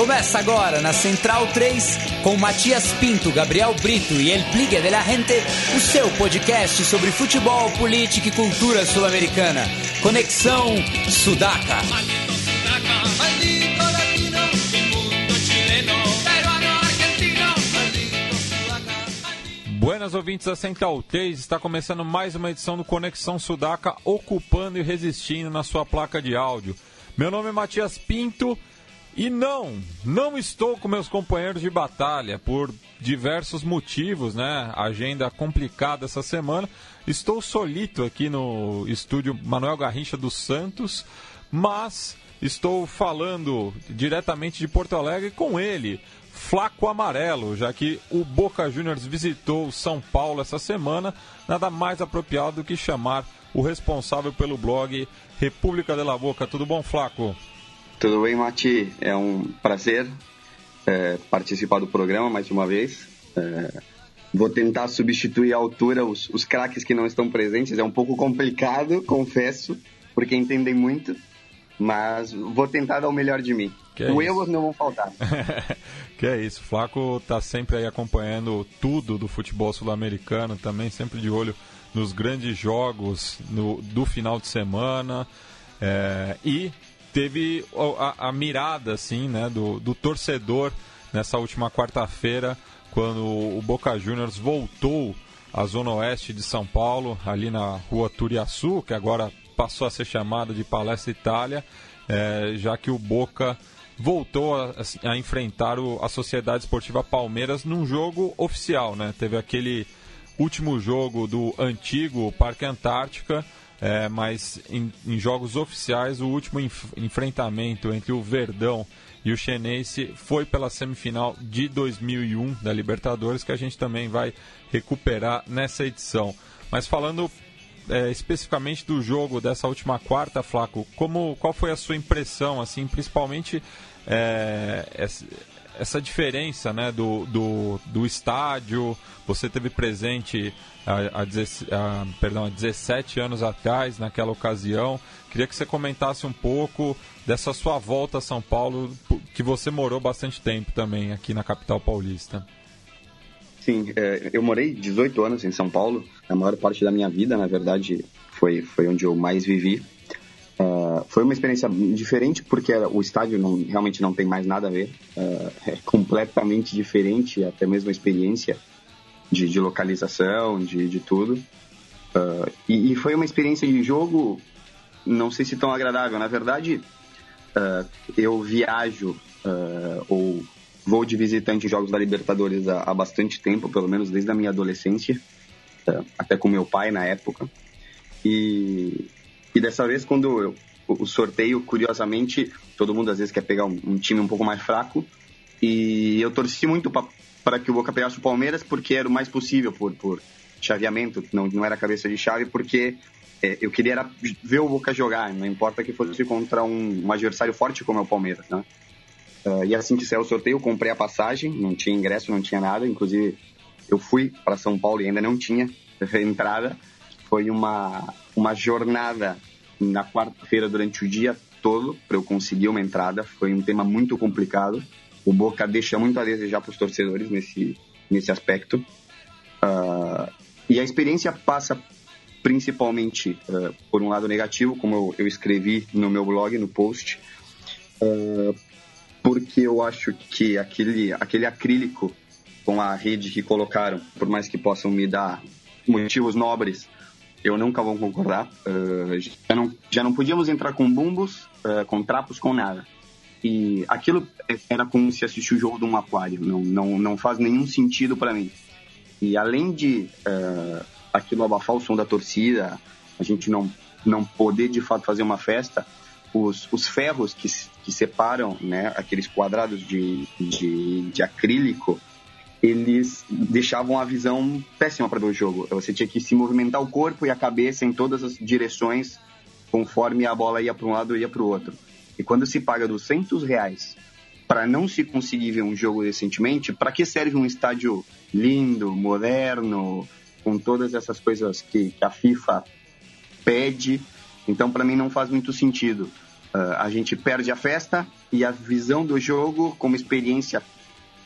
Começa agora na Central 3 com Matias Pinto, Gabriel Brito e El Pligue de la Gente, o seu podcast sobre futebol, política e cultura sul-americana. Conexão Sudaca. Buenas ouvintes da Central 3, está começando mais uma edição do Conexão Sudaca, ocupando e resistindo na sua placa de áudio. Meu nome é Matias Pinto e não, não estou com meus companheiros de batalha por diversos motivos, né? Agenda complicada essa semana. Estou solito aqui no estúdio Manuel Garrincha dos Santos, mas estou falando diretamente de Porto Alegre com ele, Flaco Amarelo, já que o Boca Juniors visitou São Paulo essa semana, nada mais apropriado do que chamar o responsável pelo blog República de la Boca. Tudo bom, Flaco? Tudo bem, Mati? É um prazer é, participar do programa mais uma vez. É, vou tentar substituir à altura os, os craques que não estão presentes. É um pouco complicado, confesso, porque entendem muito, mas vou tentar dar o melhor de mim. Que é o erros não vão faltar. que é isso, Flaco está sempre aí acompanhando tudo do futebol sul-americano, também sempre de olho nos grandes jogos no, do final de semana. É, e teve a, a, mirada assim, né, do, do torcedor nessa última quarta-feira, quando o Boca Juniors voltou à zona oeste de São Paulo, ali na rua Turiaçu, que agora passou a ser chamada de Palestra Itália, é, já que o Boca voltou a, a enfrentar o, a Sociedade Esportiva Palmeiras num jogo oficial, né? Teve aquele último jogo do antigo Parque Antártica, é, mas em, em, jogos oficiais, o último enf enfrentamento entre o Verdão e o Chenense foi pela semifinal de 2001 da Libertadores, que a gente também vai recuperar nessa edição. Mas falando é, especificamente do jogo dessa última quarta, Flaco, como, qual foi a sua impressão, assim, principalmente é, essa diferença né, do, do, do estádio, você teve presente há, perdão, há 17 anos atrás, naquela ocasião. Queria que você comentasse um pouco dessa sua volta a São Paulo, que você morou bastante tempo também aqui na capital paulista. Sim, é, eu morei 18 anos em São Paulo, a maior parte da minha vida, na verdade, foi, foi onde eu mais vivi. Uh, foi uma experiência diferente porque o estádio não, realmente não tem mais nada a ver. Uh, é completamente diferente, até mesmo a experiência de, de localização, de, de tudo. Uh, e, e, foi uma experiência de jogo, não sei se tão agradável. Na verdade, eu viajo ou vou de visitante em jogos da Libertadores há, há, bastante tempo, pelo menos desde a minha adolescência, até com meu pai na época. E e dessa vez, quando eu, o sorteio, curiosamente, todo mundo às vezes quer pegar um, um time um pouco mais fraco. E eu torci muito para que o Boca pegasse o Palmeiras, porque era o mais possível por, por chaveamento, não, não era cabeça de chave, porque é, eu queria era ver o Boca jogar, não importa que fosse contra um, um adversário forte como é o Palmeiras, né? Uh, e assim que saiu o sorteio, eu comprei a passagem, não tinha ingresso, não tinha nada, inclusive eu fui para São Paulo e ainda não tinha entrada. Foi uma, uma jornada na quarta-feira durante o dia todo para eu conseguir uma entrada. Foi um tema muito complicado. O Boca deixa muito a desejar para os torcedores nesse, nesse aspecto. Uh, e a experiência passa principalmente uh, por um lado negativo, como eu, eu, escrevi no meu blog, no post, uh, porque eu acho que aquele, aquele acrílico com a rede que colocaram, por mais que possam me dar motivos nobres eu nunca vou concordar. Uh, já, não, já não podíamos entrar com bumbos, uh, com trapos, com nada. E aquilo era como se assistir o jogo de um aquário. Não, não, não faz nenhum sentido para mim. E além de uh, aquilo abafar o som da torcida, a gente não, não poder de fato fazer uma festa, os, os ferros que, que separam né, aqueles quadrados de, de, de acrílico eles deixavam a visão péssima para ver o jogo. Você tinha que se movimentar o corpo e a cabeça em todas as direções conforme a bola ia para um lado ou ia para o outro. E quando se paga 200 reais para não se conseguir ver um jogo decentemente, para que serve um estádio lindo, moderno, com todas essas coisas que, que a FIFA pede? Então, para mim, não faz muito sentido. Uh, a gente perde a festa e a visão do jogo como experiência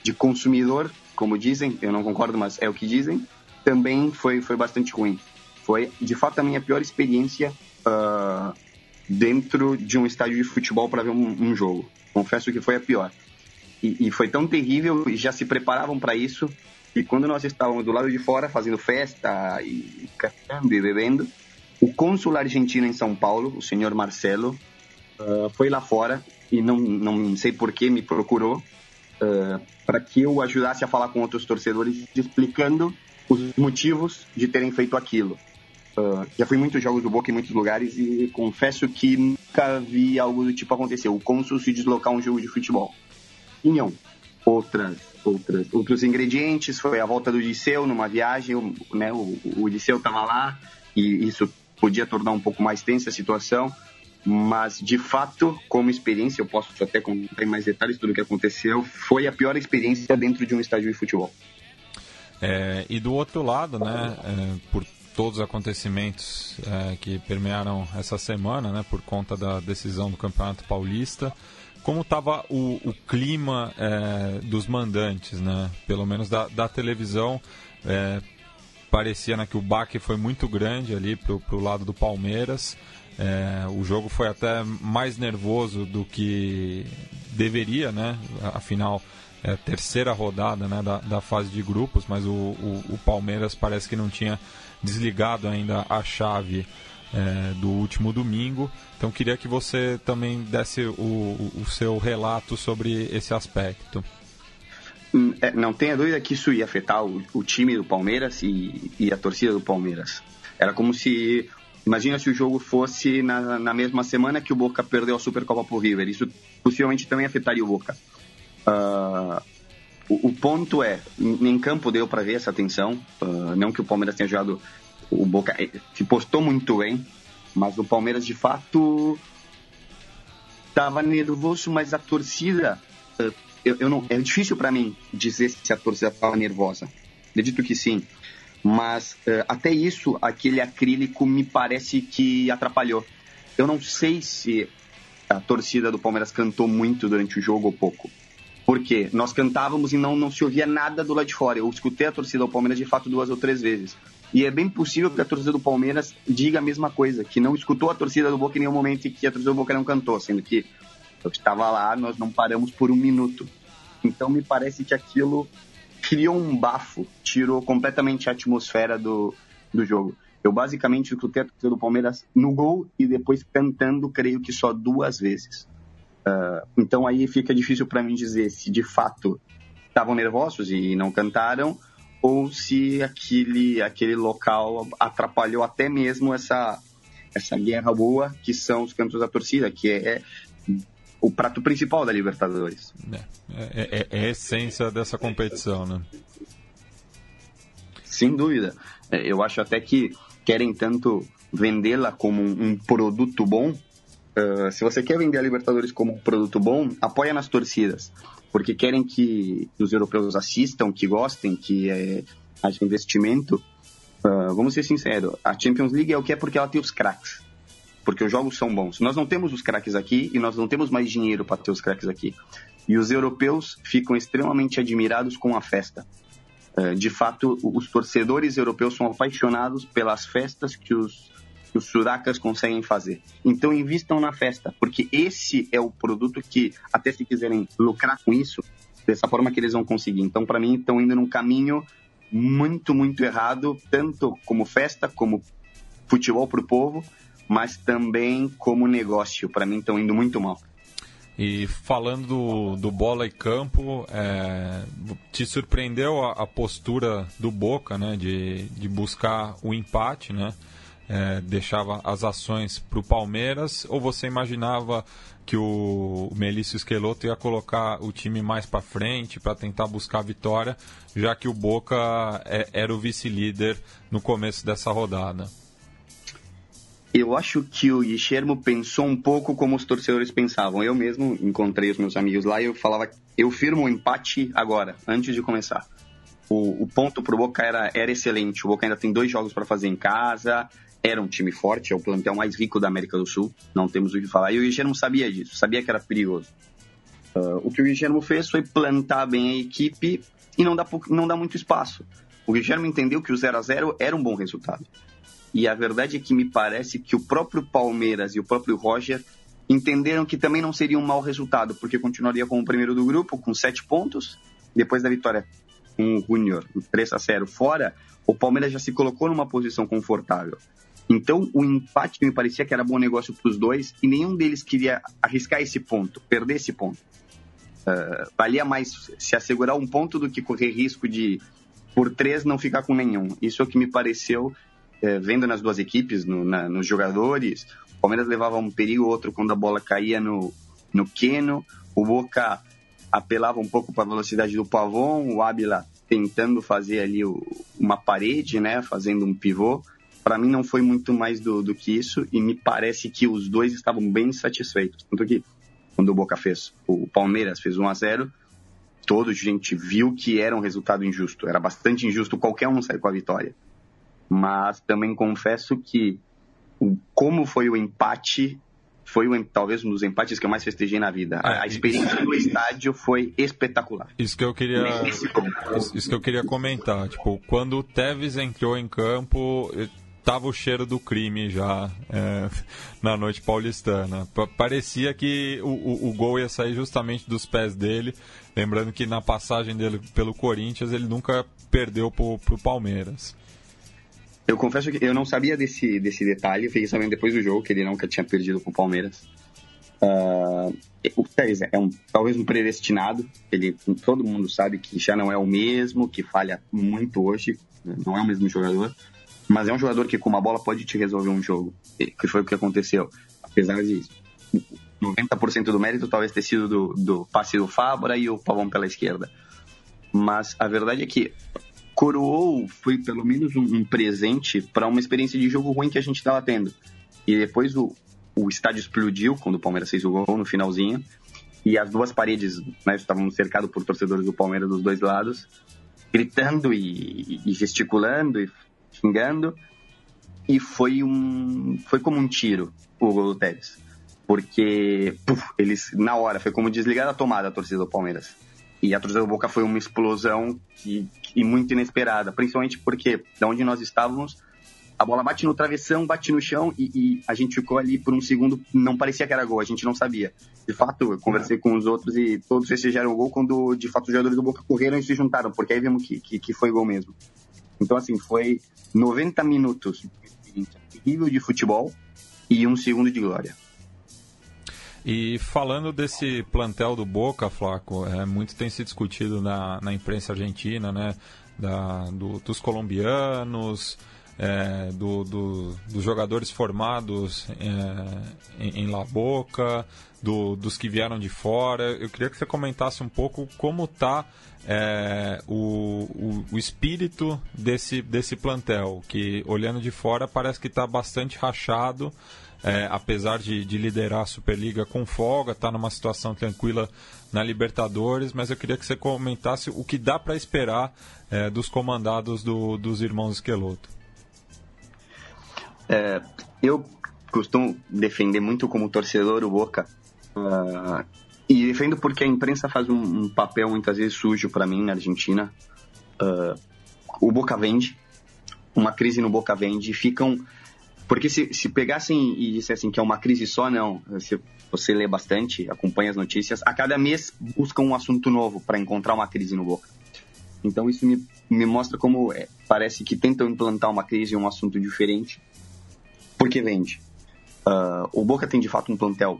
de consumidor, como dizem, eu não concordo, mas é o que dizem, também foi, foi bastante ruim. Foi, de fato, a minha pior experiência uh, dentro de um estádio de futebol para ver um, um, jogo. Confesso que foi a pior. E, e foi tão terrível, já se preparavam para isso, e quando nós estávamos do lado de fora fazendo festa e cantando e bebendo, o cônsul argentino em São Paulo, o senhor Marcelo, uh, foi lá fora e não, não sei por que me procurou uh, para que eu ajudasse a falar com outros torcedores explicando os motivos de terem feito aquilo. Uh, já fui muitos jogos do Boca em muitos lugares e confesso que nunca vi algo do tipo acontecer. O cônsul se deslocar um jogo de futebol. Tinham outras, outras, outros ingredientes, foi a volta do Liceu numa viagem, né, o, o estava lá e isso podia tornar um pouco mais tensa a situação, mas de fato, como experiência, eu posso até contar em mais detalhes tudo o que aconteceu, foi a pior experiência dentro de um estádio de futebol. É, e do outro lado, né, é, por todos os acontecimentos é, que permearam essa semana, né, por conta da decisão do Campeonato Paulista, como estava o, o, clima é, dos mandantes, né, pelo menos da, da televisão, é, parecia né, que o baque foi muito grande ali para o lado do Palmeiras. É, o jogo foi até mais nervoso do que deveria, né? Afinal, é a terceira rodada né, da, da fase de grupos, mas o, o, o, Palmeiras parece que não tinha desligado ainda a chave é, do último domingo. Então queria que você também desse o, o seu relato sobre esse aspecto. Hum, é, não tenha dúvida que isso ia afetar o, o time do Palmeiras e, e, a torcida do Palmeiras. Era como se Imagina se o jogo fosse na, na mesma semana que o Boca perdeu a Supercopa pro River. Isso possivelmente também afetaria o Boca. Uh, o, o, ponto é, em campo deu para ver essa tensão. Uh, não que o Palmeiras tenha jogado o Boca eh, se postou muito bem, mas o Palmeiras de fato estava nervoso, mas a torcida uh, eu, eu, não é difícil para mim dizer se a torcida estava nervosa. Acredito que sim. Mas uh, até isso, aquele acrílico me parece que atrapalhou. Eu não sei se a torcida do Palmeiras cantou muito durante o jogo ou pouco. Porque nós cantávamos e não, não se ouvia nada do lado de fora. Eu escutei a torcida do Palmeiras de fato duas ou três vezes. E é bem possível que a torcida do Palmeiras diga a mesma coisa, que não escutou a torcida do Boca em nenhum momento e que a torcida do Boca não cantou, sendo que eu estava lá, nós não paramos por um minuto. Então me parece que aquilo criou um bafo, tirou completamente a atmosfera do, do jogo. Eu basicamente escutei a torcida do Palmeiras no gol e depois cantando, creio que só duas vezes. Uh, então aí fica difícil para mim dizer se de fato estavam nervosos e não cantaram ou se aquele, aquele local atrapalhou até mesmo essa, essa guerra boa que são os cantos da torcida, que é o prato principal da Libertadores. É, é, é, é a essência dessa competição, né? Sem dúvida. É, eu acho até que querem tanto vendê-la como um produto bom. Uh, se você quer vender a Libertadores como um produto bom, apoia nas torcidas. Porque querem que os europeus assistam, que gostem, que é, haja investimento. Uh, vamos ser sinceros, a Champions League é o que é porque ela tem os craques porque os jogos são bons. Nós não temos os craques aqui e nós não temos mais dinheiro para ter os craques aqui. E os europeus ficam extremamente admirados com a festa. É, de fato, os torcedores europeus são apaixonados pelas festas que os, que os suracas conseguem fazer. Então, invistam na festa, porque esse é o produto que, até se quiserem lucrar com isso, dessa forma que eles vão conseguir. Então, para mim, estão indo num caminho muito, muito errado, tanto como festa, como futebol para o povo, mas também como negócio. Para mim, estão indo muito mal. E falando do, do bola e campo, é, te surpreendeu a, a, postura do Boca, né, de, de buscar o empate, né? É, deixava as ações para o Palmeiras, ou você imaginava que o Melício Esqueloto ia colocar o time mais para frente para tentar buscar a vitória, já que o Boca é, era o vice-líder no começo dessa rodada? Eu acho que o Guilherme pensou um pouco como os torcedores pensavam. Eu mesmo encontrei os meus amigos lá e eu falava, eu firmo o um empate agora, antes de começar. O, o ponto pro Boca era, era excelente. O Boca ainda tem dois jogos para fazer em casa. Era um time forte, é o plantel mais rico da América do Sul. Não temos o que falar. E o Guilherme sabia disso, sabia que era perigoso. Uh, o que o Guilherme fez foi plantar bem a equipe e não dá, não muito espaço. O Guilherme entendeu que o 0 a 0 era um bom resultado. E a verdade é que me parece que o próprio Palmeiras e o próprio Roger entenderam que também não seria um mau resultado, porque continuaria como o primeiro do grupo, com sete pontos. Depois da vitória com o Junior, 3 a 0 fora, o Palmeiras já se colocou numa posição confortável. Então, o empate me parecia que era bom negócio para os dois e nenhum deles queria arriscar esse ponto, perder esse ponto. Uh, valia mais se assegurar um ponto do que correr risco de, por três, não ficar com nenhum. Isso é o que me pareceu, uh, vendo nas duas equipes, no, na, nos jogadores. O Palmeiras levava um perigo ou outro quando a bola caía no, no Queno. O Boca apelava um pouco para a velocidade do Pavon. O Ábila tentando fazer ali o, uma parede, né, fazendo um pivô. Para mim não foi muito mais do, do que isso e me parece que os dois estavam bem satisfeitos. Tanto que quando o Boca fez, o Palmeiras fez 1 a 0 todo gente viu que era um resultado injusto. Era bastante injusto qualquer um sair com a vitória. Mas também confesso que como foi o empate foi o, talvez um dos empates que eu mais festejei na vida. É, a, experiência isso, do estádio foi espetacular. Isso que eu queria, isso, isso, que eu queria comentar. Tipo, quando o Tevez entrou em campo, tava o cheiro do crime já é, na noite paulistana. parecia que o, o, o, gol ia sair justamente dos pés dele. Lembrando que na passagem dele pelo Corinthians ele nunca perdeu pro, pro Palmeiras. Eu confesso que eu não sabia desse, desse detalhe, fiquei sabendo depois do jogo que ele nunca tinha perdido pro Palmeiras. Uh, o é um, talvez um predestinado, ele, todo mundo sabe que já não é o mesmo, que falha muito hoje, não é o mesmo jogador. Mas é um jogador que com uma bola pode te resolver um jogo. Que foi o que aconteceu. Apesar de 90% do mérito talvez ter sido do, do passe do Fabra e o Pavão pela esquerda. Mas a verdade é que coroou foi pelo menos um, um presente para uma experiência de jogo ruim que a gente estava tendo. E depois o, o estádio explodiu quando o Palmeiras fez o gol no finalzinho. E as duas paredes, né, estávamos por torcedores do Palmeiras dos dois lados, gritando e, e gesticulando e xingando. E foi um. Foi como um tiro o gol do Tevez. Porque, puf, eles, na hora, foi como desligar a tomada a torcida do Palmeiras. E a torcida do Boca foi uma explosão que muito inesperada, principalmente porque, da onde nós estávamos, a bola bate no travessão, bate no chão e, e, a gente ficou ali por um segundo, não parecia que era gol, a gente não sabia. De fato, eu conversei com os outros e todos festejaram gol quando, de fato, os jogadores do Boca correram e se juntaram, porque aí vimos que, que, que foi gol mesmo. Então, assim, foi 90 minutos de futebol e um segundo de glória. E falando desse plantel do Boca, Flaco, é, muito tem se discutido na, na imprensa argentina, né? Da, do, dos colombianos, é, do, do, dos jogadores formados é, em, em, La Boca, do, dos que vieram de fora. Eu queria que você comentasse um pouco como está é, o, o, o, espírito desse, desse plantel, que olhando de fora parece que está bastante rachado, é, apesar de, de, liderar a Superliga com folga, está numa situação tranquila na Libertadores, mas eu queria que você comentasse o que dá para esperar é, dos comandados do, dos irmãos Esqueloto. É, eu costumo defender muito como torcedor o Boca. Uh, e defendo porque a imprensa faz um, um papel muitas vezes sujo para mim na Argentina. Uh, o Boca vende, uma crise no Boca vende, ficam. Porque se, se pegassem e dissessem que é uma crise só, não. Se você lê bastante, acompanha as notícias, a cada mês buscam um assunto novo para encontrar uma crise no Boca. Então isso me, me mostra como é, parece que tentam implantar uma crise em um assunto diferente, porque vende. Uh, o Boca tem de fato um plantel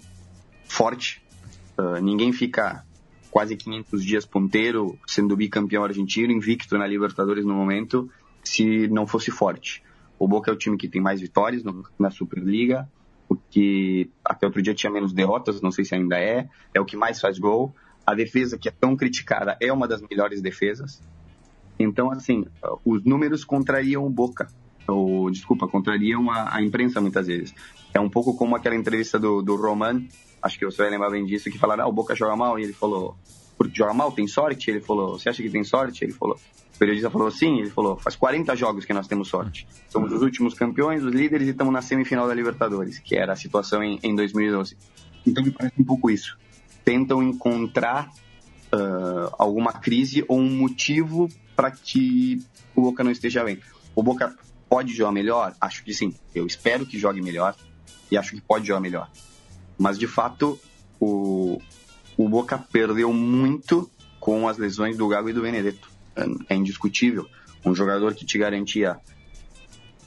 forte, Uh, ninguém fica quase 500 dias ponteiro, sendo bicampeão argentino, invicto na Libertadores no momento, se não fosse forte. O Boca é o time que tem mais vitórias no, na Superliga, o que até outro dia tinha menos derrotas, não sei se ainda é, é o que mais faz gol. A defesa, que é tão criticada, é uma das melhores defesas. Então, assim, os números contrariam o Boca, ou, desculpa, contrariam a, a imprensa muitas vezes. É um pouco como aquela entrevista do, do Roman, acho que você vai lembrar bem disso, que falaram, ah, o Boca joga mal, e ele falou, porque joga mal, tem sorte? Ele falou, você acha que tem sorte? Ele falou, o periodista falou, sim, ele falou, faz 40 jogos que nós temos sorte. Somos os últimos campeões, os líderes e estamos na semifinal da Libertadores, que era a situação em, em 2012. Então me parece um pouco isso. tentam encontrar uh, alguma crise ou um motivo para que o Boca não esteja bem. O Boca pode jogar melhor? Acho que sim. Eu espero que jogue melhor e acho que pode jogar melhor. Mas de fato, o, o Boca perdeu muito com as lesões do Gago e do Benedetto. É, é indiscutível. Um jogador que te garantia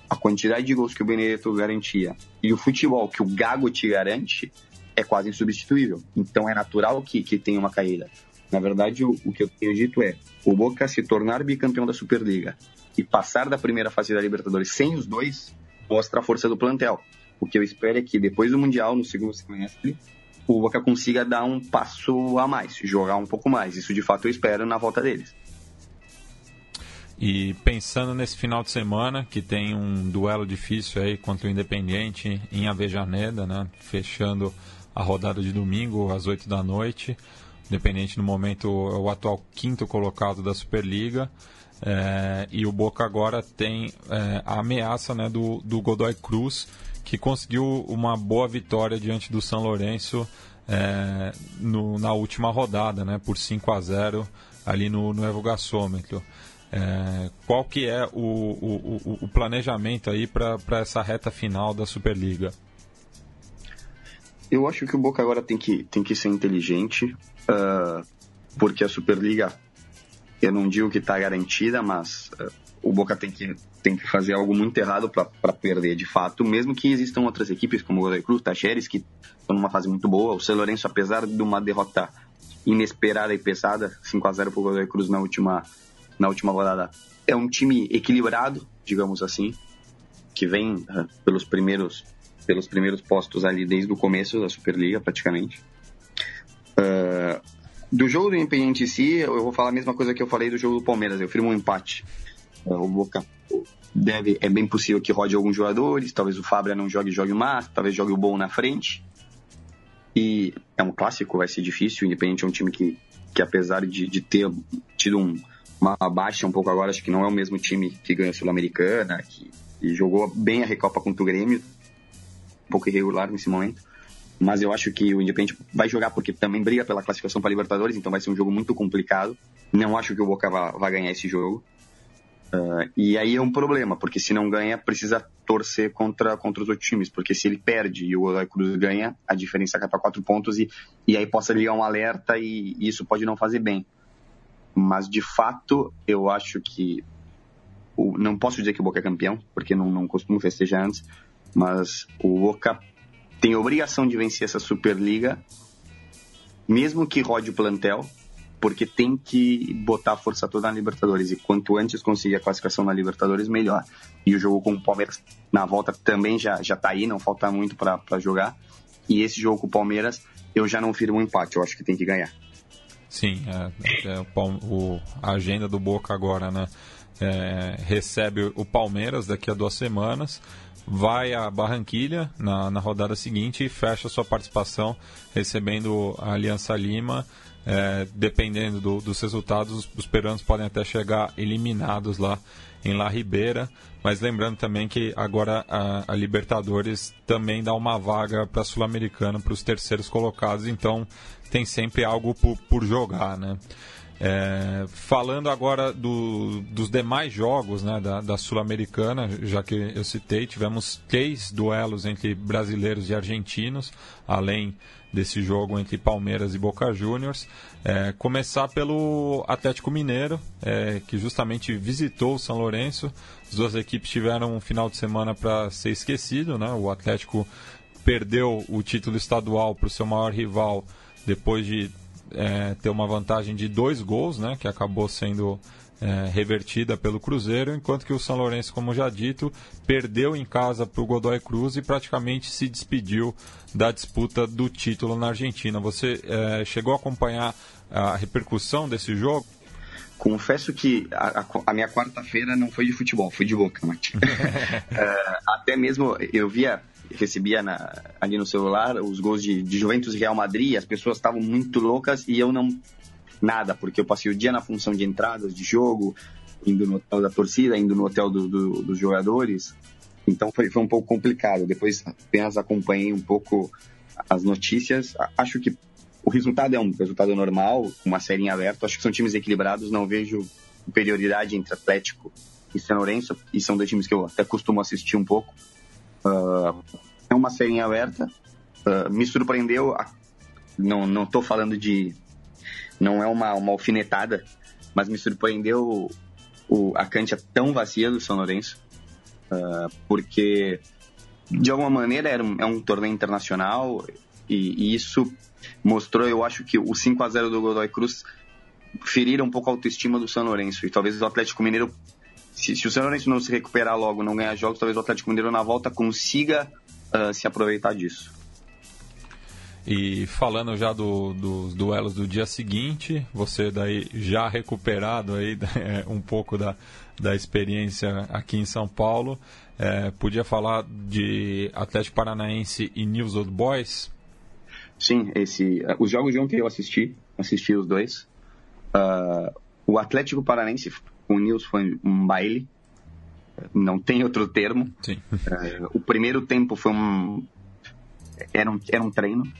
a quantidade de gols que o Benedetto garantia e o futebol que o Gago te garante é quase insubstituível. Então é natural que, que tenha uma caída. Na verdade, o, o que eu tenho dito é: o Boca se tornar bicampeão da Superliga e passar da primeira fase da Libertadores sem os dois mostra a força do plantel. O que eu espero é que depois do Mundial, no segundo semestre, o Boca consiga dar um passo a mais, jogar um pouco mais. Isso de fato eu espero na volta deles. E pensando nesse final de semana, que tem um duelo difícil aí contra o Independiente em Avejaneda, né? Fechando a rodada de domingo às 8 da noite. Independente no momento é o atual quinto colocado da Superliga. É, e o Boca agora tem é, a ameaça né, do, do Godoy Cruz, que conseguiu uma boa vitória diante do São Lourenço é, no, na última rodada, né, por 5 a 0 ali no, no Evo Gassômetro. É, qual que é o, o, o planejamento aí para essa reta final da Superliga? Eu acho que o Boca agora tem que, tem que ser inteligente, uh, porque a Superliga, eu não digo que está garantida, mas uh, o Boca tem que, tem que fazer algo muito errado para perder de fato, mesmo que existam outras equipes como o Cruz, Tacheres, que estão numa fase muito boa. O São Lourenço, apesar de uma derrota inesperada e pesada, 5 a 0 para o Godoy Cruz na última, na última rodada, é um time equilibrado, digamos assim, que vem uh, pelos primeiros pelos primeiros postos ali desde o começo da Superliga, praticamente. Uh, do jogo do Independente em si, eu vou falar a mesma coisa que eu falei do jogo do Palmeiras. Eu firmo um empate. Uh, o Boca deve, é bem possível que rode alguns jogadores, talvez o Fábio não jogue, jogue o Massa, talvez jogue o Bom na frente. E é um clássico, vai ser difícil. O Independente é um time que, que apesar de, de ter tido um, uma baixa um pouco agora, acho que não é o mesmo time que ganhou a Sul-Americana, que, que jogou bem a Recopa contra o Grêmio, um pouco irregular nesse momento. Mas eu acho que o Independente vai jogar porque também briga pela classificação para Libertadores, então vai ser um jogo muito complicado. Não acho que o Boca vai, ganhar esse jogo. Uh, e aí é um problema, porque se não ganha, precisa torcer contra, contra os outros times, porque se ele perde e o Godoy Cruz ganha, a diferença cai para quatro pontos e, e aí possa ligar um alerta e, e isso pode não fazer bem. Mas de fato, eu acho que. O, não posso dizer que o Boca é campeão, porque não, não costumo festejar antes, mas o Boca tem obrigação de vencer essa Superliga, mesmo que rode o plantel, porque tem que botar a força toda na Libertadores. E quanto antes conseguir a classificação na Libertadores, melhor. E o jogo com o Palmeiras na volta também já, já tá aí, não falta muito para jogar. E esse jogo com o Palmeiras, eu já não firmo um empate, eu acho que tem que ganhar. Sim, é, é o, a agenda do Boca agora, né? É, recebe o Palmeiras daqui a duas semanas vai a Barranquilha na, na rodada seguinte e fecha sua participação recebendo a Aliança Lima. É, dependendo do, dos resultados, os peruanos podem até chegar eliminados lá em La Ribeira. Mas lembrando também que agora a, a Libertadores também dá uma vaga para Sul-Americana para os terceiros colocados, então tem sempre algo por, por jogar, né? É, falando agora do, dos demais jogos né, da, da Sul-Americana, já que eu citei, tivemos três duelos entre brasileiros e argentinos, além desse jogo entre Palmeiras e Boca Juniors. É, começar pelo Atlético Mineiro, é, que justamente visitou o São Lourenço. As duas equipes tiveram um final de semana para ser esquecido. Né? O Atlético perdeu o título estadual para o seu maior rival depois de é, ter uma vantagem de dois gols, né, que acabou sendo é, revertida pelo Cruzeiro, enquanto que o São Lourenço, como já dito, perdeu em casa para o Godoy Cruz e praticamente se despediu da disputa do título na Argentina. Você é, chegou a acompanhar a repercussão desse jogo? Confesso que a, a minha quarta-feira não foi de futebol, foi de boca, Martin. É, até mesmo eu via recebia na, ali no celular os gols de, de Juventus e Real Madrid, as pessoas estavam muito loucas e eu não nada, porque eu passei o dia na função de entradas de jogo, indo no hotel da torcida, indo no hotel do, do, dos jogadores. Então foi, foi um pouco complicado. Depois apenas acompanhei um pouco as notícias. Acho que o resultado é um resultado normal, uma série em aberto. Acho que são times equilibrados, não vejo superioridade entre Atlético e São Lourenço, e são dois times que eu até costumo assistir um pouco. Uh, é uma série em aberta. Uh, me surpreendeu, a... não estou falando de, não é uma, uma alfinetada, mas me surpreendeu o, a cancha tão vazia do São Lourenço, uh, porque de alguma maneira era um, é um torneio internacional e, e, isso mostrou, eu acho que o 5 a 0 do Godoy Cruz feriram um pouco a autoestima do São Lourenço e talvez o Atlético Mineiro se, se o São Lourenço não se recuperar logo, não ganhar jogos, talvez o Atlético Mineiro na volta consiga uh, se aproveitar disso. E falando já do, dos duelos do dia seguinte, você daí já recuperado aí é, um pouco da, da experiência aqui em São Paulo, é, podia falar de Atlético Paranaense e News Old Boys? Sim, esse, os jogos de ontem eu assisti, assisti os dois. Uh, o Atlético Paranaense com o News foi um baile, não tem outro termo. Uh, o primeiro tempo foi um era um, era um treino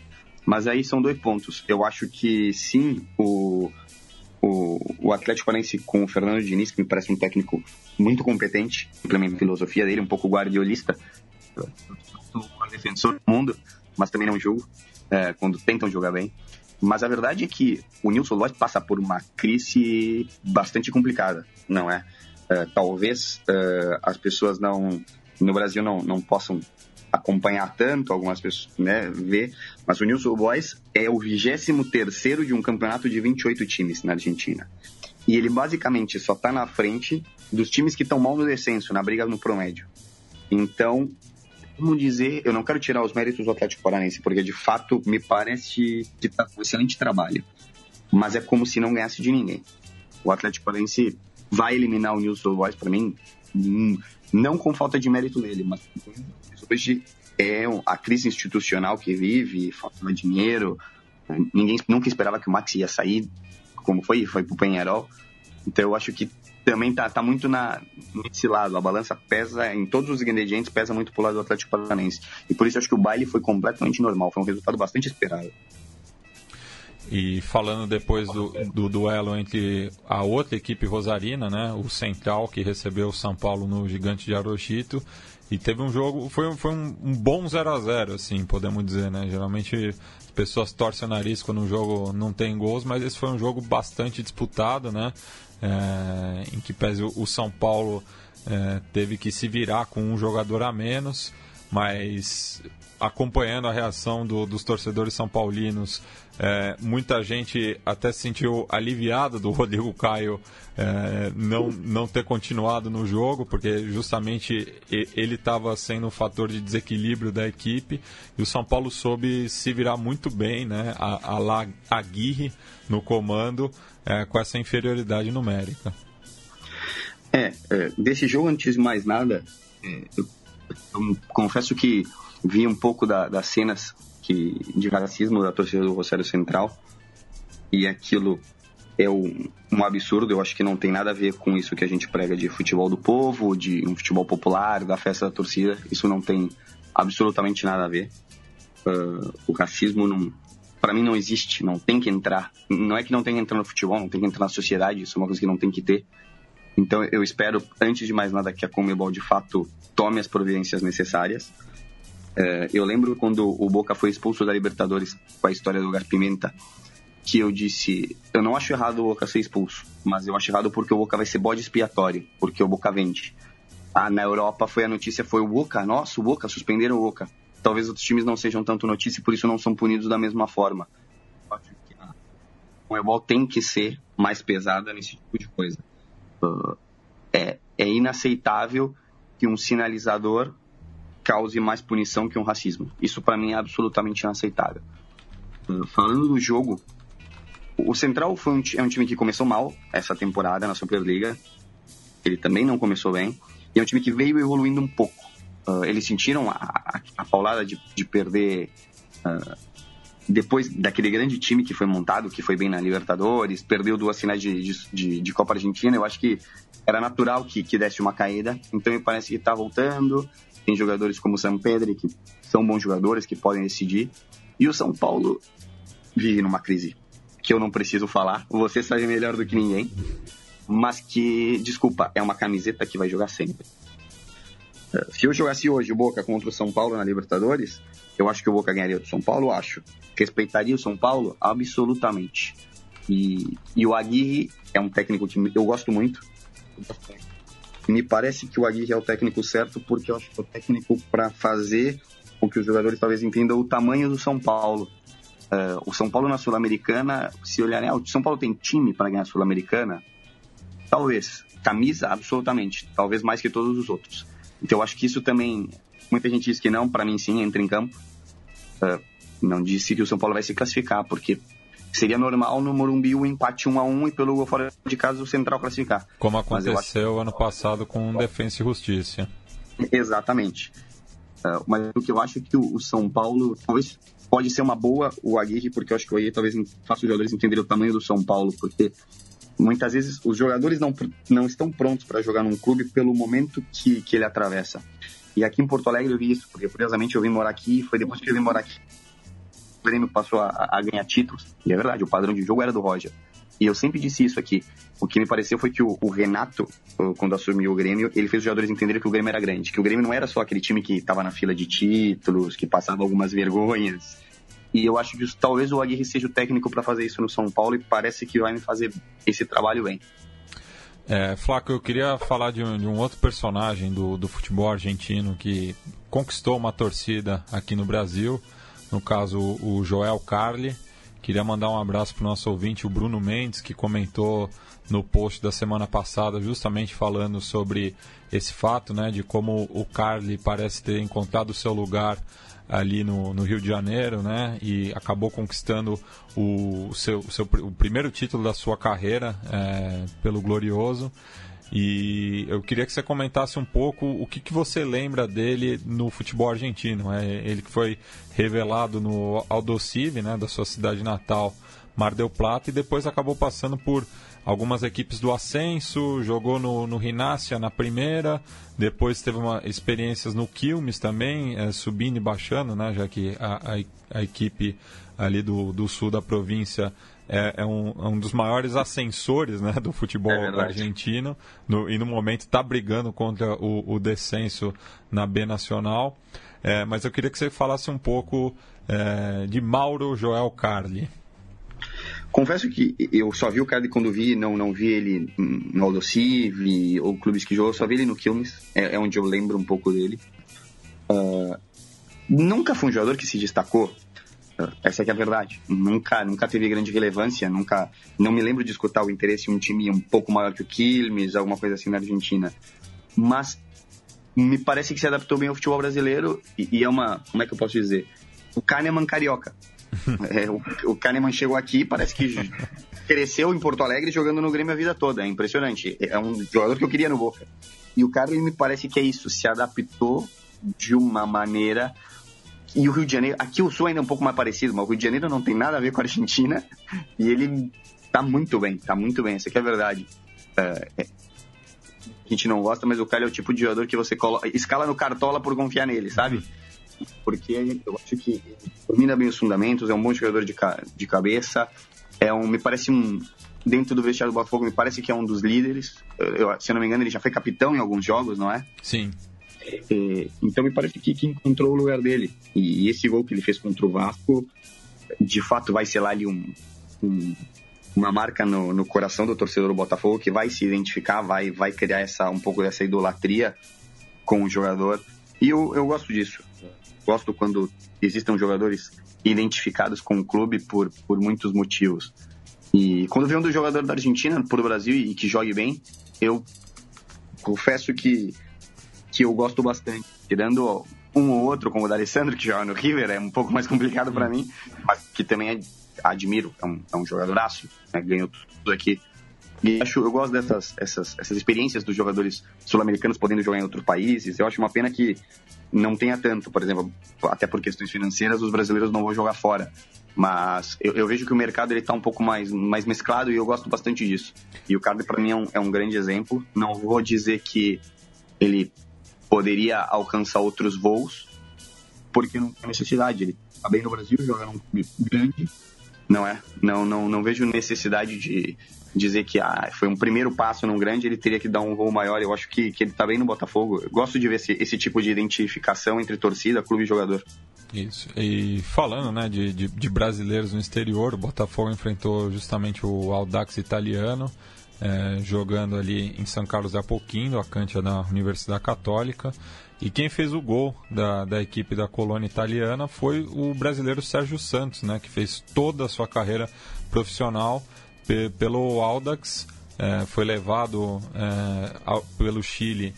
mas aí são dois pontos. Eu acho que sim, o, o, o Atlético Paranaense com o Fernando Diniz, que me parece um técnico muito competente, implementa a filosofia dele, um pouco guardiolista. O defensor do mundo, mas também não julgo é, quando tentam jogar bem. Mas a verdade é que o Nilson Lois passa por uma crise bastante complicada, não é? é talvez é, as pessoas não no Brasil não, não possam acompanhar tanto, algumas pessoas né, ver, mas o News Boys é o 23 de um campeonato de 28 times na Argentina. E ele basicamente só está na frente dos times que estão mal no descenso, na briga no promédio. Então, como dizer, eu não quero tirar os méritos do Atlético Paranaense, porque de fato me parece que está com um excelente trabalho. Mas é como se não ganhasse de ninguém. O Atlético Paranaense vai eliminar o News Boys para mim, hum, não com falta de mérito dele, mas hoje é a crise institucional que vive, falta dinheiro. Ninguém nunca esperava que o Max ia sair, como foi, foi pro Penharol. Então eu acho que também tá, tá muito na, nesse lado. A balança pesa em todos os ingredientes, pesa muito pro lado do Atlético Paranaense. E por isso eu acho que o baile foi completamente normal, foi um resultado bastante esperado. E falando depois do, do, duelo entre a outra equipe rosarina, né, o Central, que recebeu o São Paulo no Gigante de Arochito, e teve um jogo, foi, foi um, um bom 0 a 0 assim, podemos dizer, né? Geralmente as pessoas torcem o nariz quando um jogo não tem gols, mas esse foi um jogo bastante disputado, né? É, em que pese o, São Paulo é, teve que se virar com um jogador a menos, mas acompanhando a reação do, dos torcedores são paulinos, é, muita gente até se sentiu aliviada do Rodrigo Caio é, não, não ter continuado no jogo, porque justamente ele estava sendo um fator de desequilíbrio da equipe e o São Paulo soube se virar muito bem, né? A, a Aguirre no comando é, com essa inferioridade numérica. É, é, desse jogo, antes de mais nada, é, eu, eu confesso que vi um pouco da, das cenas que, de racismo da torcida do Rosário Central e aquilo é um, um, absurdo. Eu acho que não tem nada a ver com isso que a gente prega de futebol do povo, de um futebol popular, da festa da torcida. Isso não tem absolutamente nada a ver. Uh, o racismo não, para mim não existe, não tem que entrar. Não é que não tem que entrar no futebol, não tem que entrar na sociedade. Isso é uma coisa que não tem que ter. Então eu espero, antes de mais nada, que a Comebol de fato tome as providências necessárias eu lembro quando o Boca foi expulso da Libertadores com a história do Garpimenta, que eu disse, eu não acho errado o Boca ser expulso, mas eu acho errado porque o Boca vai ser bode expiatório, porque o Boca vende. Ah, na Europa foi a notícia, foi o Boca, nossa, o Boca, suspenderam o Boca. Talvez outros times não sejam tanto notícia e por isso não são punidos da mesma forma. O Ebol tem que ser mais pesada nesse tipo de coisa. Uh, é, é inaceitável que um sinalizador cause mais punição que um racismo. Isso para mim é absolutamente inaceitável. Falando do jogo, o Central foi um, é um time que começou mal essa temporada na Superliga. Ele também não começou bem. E é um time que veio evoluindo um pouco. Uh, eles sentiram a, a, a paulada de, de perder uh, depois daquele grande time que foi montado, que foi bem na Libertadores, perdeu duas finais de, de, de Copa Argentina. Eu acho que era natural que, que desse uma caída. Então me parece que está voltando. Tem jogadores como o Sam Pedri, que são bons jogadores, que podem decidir. E o São Paulo vive numa crise que eu não preciso falar, você sabe melhor do que ninguém, mas que, desculpa, é uma camiseta que vai jogar sempre. Se eu jogasse hoje o Boca contra o São Paulo na Libertadores, eu acho que o Boca ganharia do São Paulo, acho. Respeitaria o São Paulo? Absolutamente. E, e o Aguirre é um técnico que eu gosto muito. Me parece que o Aguirre é o técnico certo, porque eu acho que é o técnico para fazer com que os jogadores talvez entendam o tamanho do São Paulo. Uh, o São Paulo na Sul-Americana, se olharem, ah, o São Paulo tem time para ganhar a Sul-Americana? Talvez. Camisa, absolutamente. Talvez mais que todos os outros. Então eu acho que isso também. Muita gente diz que não, para mim sim, entra em campo. Uh, não disse que o São Paulo vai se classificar, porque seria normal no Morumbi o empate 1 a 1 e pelo gol fora de casa o Central classificar. Como aconteceu acho... ano passado com o Defensa e Justiça. Exatamente. Uh, mas o que eu acho é que o São Paulo talvez pode ser uma boa o Aguirre, porque eu acho que o Aguirre talvez faça os jogadores entenderem o tamanho do São Paulo, porque muitas vezes os jogadores não, não estão prontos para jogar num clube pelo momento que, que ele atravessa. E aqui em Porto Alegre eu vi isso, porque curiosamente eu vim morar aqui, foi depois que eu vim morar aqui, o Grêmio passou a, a ganhar títulos, e é verdade, o padrão de jogo era do Roger. E eu sempre disse isso aqui. O que me pareceu foi que o, o, Renato, quando assumiu o Grêmio, ele fez os jogadores entenderem que o Grêmio era grande. Que o Grêmio não era só aquele time que estava na fila de títulos, que passava algumas vergonhas. E eu acho que talvez o Aguirre seja o técnico para fazer isso no São Paulo e parece que vai me fazer esse trabalho bem. É, Flaco, eu queria falar de um, de um outro personagem do, do, futebol argentino que conquistou uma torcida aqui no Brasil, no caso o Joel Carli. Queria mandar um abraço para o nosso ouvinte, o Bruno Mendes, que comentou no post da semana passada, justamente falando sobre esse fato, né, de como o Carli parece ter encontrado o seu lugar ali no, no, Rio de Janeiro, né? E acabou conquistando o, seu, o seu o primeiro título da sua carreira é, pelo Glorioso. E eu queria que você comentasse um pouco o que, que você lembra dele no futebol argentino. É, ele que foi revelado no Aldosive, né, da sua cidade natal, Mar del Plata, e depois acabou passando por algumas equipes do Ascenso, jogou no, no Rinácia na primeira, depois teve uma, experiências no Quilmes também, é, subindo e baixando, né, já que a, a, a equipe ali do, do sul da província é, é, um, é, um, dos maiores ascensores né, do futebol é argentino no, e no momento está brigando contra o, o, descenso na B Nacional. É, mas eu queria que você falasse um pouco é, de Mauro Joel Carli. Confesso que eu só vi o Cardi quando vi, não, não vi ele no Aldosive ou clubes que jogou, só vi ele no Quilmes, é, é, onde eu lembro um pouco dele. Uh, nunca foi um jogador que se destacou, essa é a verdade. Nunca, nunca teve grande relevância, nunca, não me lembro de escutar o interesse em um time um pouco maior que o Quilmes, alguma coisa assim na Argentina. Mas me parece que se adaptou bem ao futebol brasileiro e, e é uma, como é que eu posso dizer? O Kahneman carioca é, o, o Kahneman chegou aqui parece que cresceu em Porto Alegre jogando no Grêmio a vida toda. É impressionante. É um jogador que eu queria no Boca. E o cara, ele me parece que é isso. Se adaptou de uma maneira e o Rio de Janeiro, aqui o Sul ainda é um pouco mais parecido, mas o Rio de Janeiro não tem nada a ver com a Argentina e ele tá muito bem, tá muito bem, isso aqui é verdade. É, é, a gente não gosta, mas o cara é o tipo de jogador que você coloca, escala no cartola por confiar nele, sabe? porque eu acho que domina bem os fundamentos, é um bom jogador de, ca de cabeça, é um, me parece um, dentro do vestiário do Botafogo, me parece que é um dos líderes, eu, se eu não me engano ele já foi capitão em alguns jogos, não é? Sim. É, então me parece que, que encontrou o lugar dele, e, e, esse gol que ele fez contra o Vasco, de fato vai lá ali um, um uma marca no, no, coração do torcedor do Botafogo que vai se identificar, vai, vai criar essa, um pouco dessa idolatria com o jogador. E eu, eu gosto disso gosto quando existam jogadores identificados com o clube por, por muitos motivos. E quando vem um do jogador da Argentina para o Brasil e que jogue bem, eu confesso que, que eu gosto bastante. Tirando um ou outro, como o D'Alessandro, que joga no River, é um pouco mais complicado para mim, mas que também admiro, é um, é um jogadoraço, né? ganhou tudo aqui. E acho, eu gosto dessas essas, essas experiências dos jogadores sul-americanos podendo jogar em outros países. Eu acho uma pena que não tenha tanto, por exemplo, até por questões financeiras, os brasileiros não vão jogar fora. Mas eu, eu vejo que o mercado ele está um pouco mais, mais mesclado e eu gosto bastante disso. E o Cardi, para mim, é um, é um grande exemplo. Não vou dizer que ele poderia alcançar outros voos, porque não tem necessidade. Ele está bem no Brasil, joga num clube grande, Não é? Não, não, não vejo necessidade de dizer que ah, foi um primeiro passo num grande, ele teria que dar um voo maior. Eu acho que, que ele está bem no Botafogo. Eu gosto de ver esse, esse tipo de identificação entre torcida, clube e jogador. Isso. E falando né, de, de, de, brasileiros no exterior, o Botafogo enfrentou justamente o Audax italiano, é, jogando ali em São Carlos da Apoquindo, a cancha da Universidade Católica. E quem fez o gol da, da equipe da colônia italiana foi o brasileiro Sérgio Santos, né, que fez toda a sua carreira profissional pe pelo Audax, é, foi levado é, ao, pelo Chile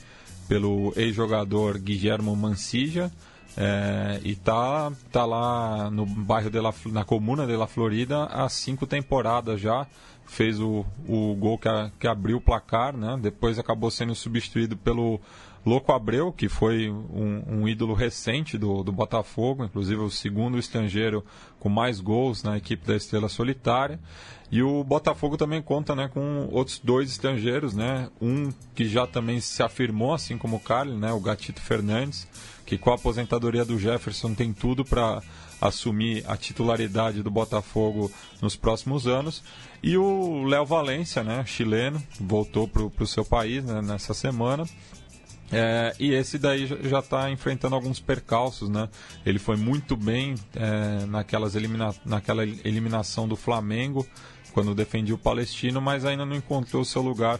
pelo ex-jogador Guillermo Mancilla é, e tá, tá lá no bairro de La, na comuna de La Florida há cinco temporadas já. Fez o, o gol que, a, que abriu o placar, né? Depois acabou sendo substituído pelo Louco Abreu, que foi um, um, ídolo recente do, do Botafogo, inclusive o segundo estrangeiro com mais gols na equipe da Estrela Solitária. E o Botafogo também conta né, com outros dois estrangeiros, né? um que já também se afirmou, assim como o Carly, né, o Gatito Fernandes, que com a aposentadoria do Jefferson tem tudo para assumir a titularidade do Botafogo nos próximos anos. E o Léo Valência, né, chileno, voltou para o seu país né, nessa semana é, e esse daí já está enfrentando alguns percalços, né? Ele foi muito bem é, naquelas elimina naquela eliminação do Flamengo, quando defendia o Palestino, mas ainda não encontrou seu lugar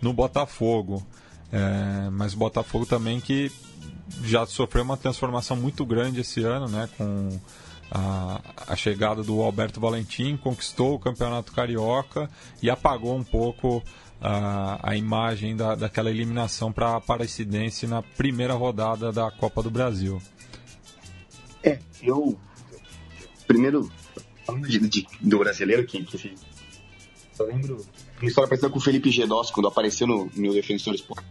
no Botafogo. É, mas o Botafogo também que já sofreu uma transformação muito grande esse ano, né? Com a, a chegada do Alberto Valentim, conquistou o Campeonato Carioca e apagou um pouco a, a imagem da, daquela eliminação para a Aparecidense na primeira rodada da Copa do Brasil. É, eu. Primeiro, falando de, de, do brasileiro, que, que eu lembro uma história parecida com o Felipe Gedós, quando apareceu no New Defensor Sport.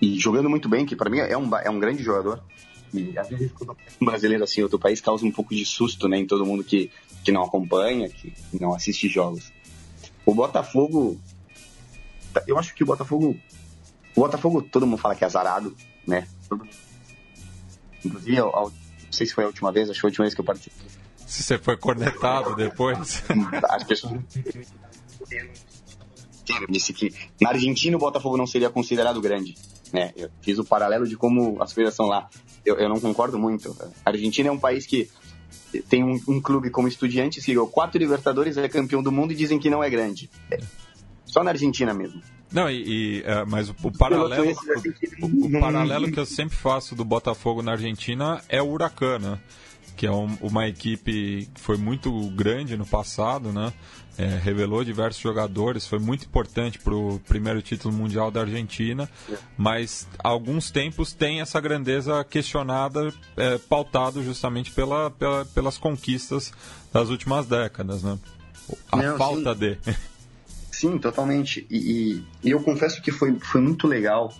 E jogando muito bem, que para mim é um, é um grande jogador. E às vezes quando um brasileiro assim, outro país, causa um pouco de susto né, em todo mundo que, que não acompanha, que não assiste jogos. O Botafogo. Eu acho que o Botafogo. O Botafogo, todo mundo fala que é azarado, né? Inclusive, não sei se foi a última vez, acho que foi a última vez que eu participei. Se você foi cornetado depois. As pessoas. disse que na Argentina o Botafogo não seria considerado grande. Né? Eu fiz o paralelo de como as coisas são lá. Eu, eu não concordo muito. A Argentina é um país que tem um, um, clube como Estudiantes que ganhou quatro Libertadores, é campeão do mundo e dizem que não é grande. É. Só na Argentina mesmo. Não, e, e uh, mas o, o paralelo, o, o, o, paralelo que eu sempre faço do Botafogo na Argentina é o Huracan, né? que é um, uma equipe que foi muito grande no passado, né? É, revelou diversos jogadores, foi muito importante para o primeiro título mundial da Argentina, mas alguns tempos tem essa grandeza questionada, é, pautado justamente pela, pela, pelas conquistas das últimas décadas, né? A Não, falta sim. de. Sim, totalmente. E, e, e, eu confesso que foi, foi muito legal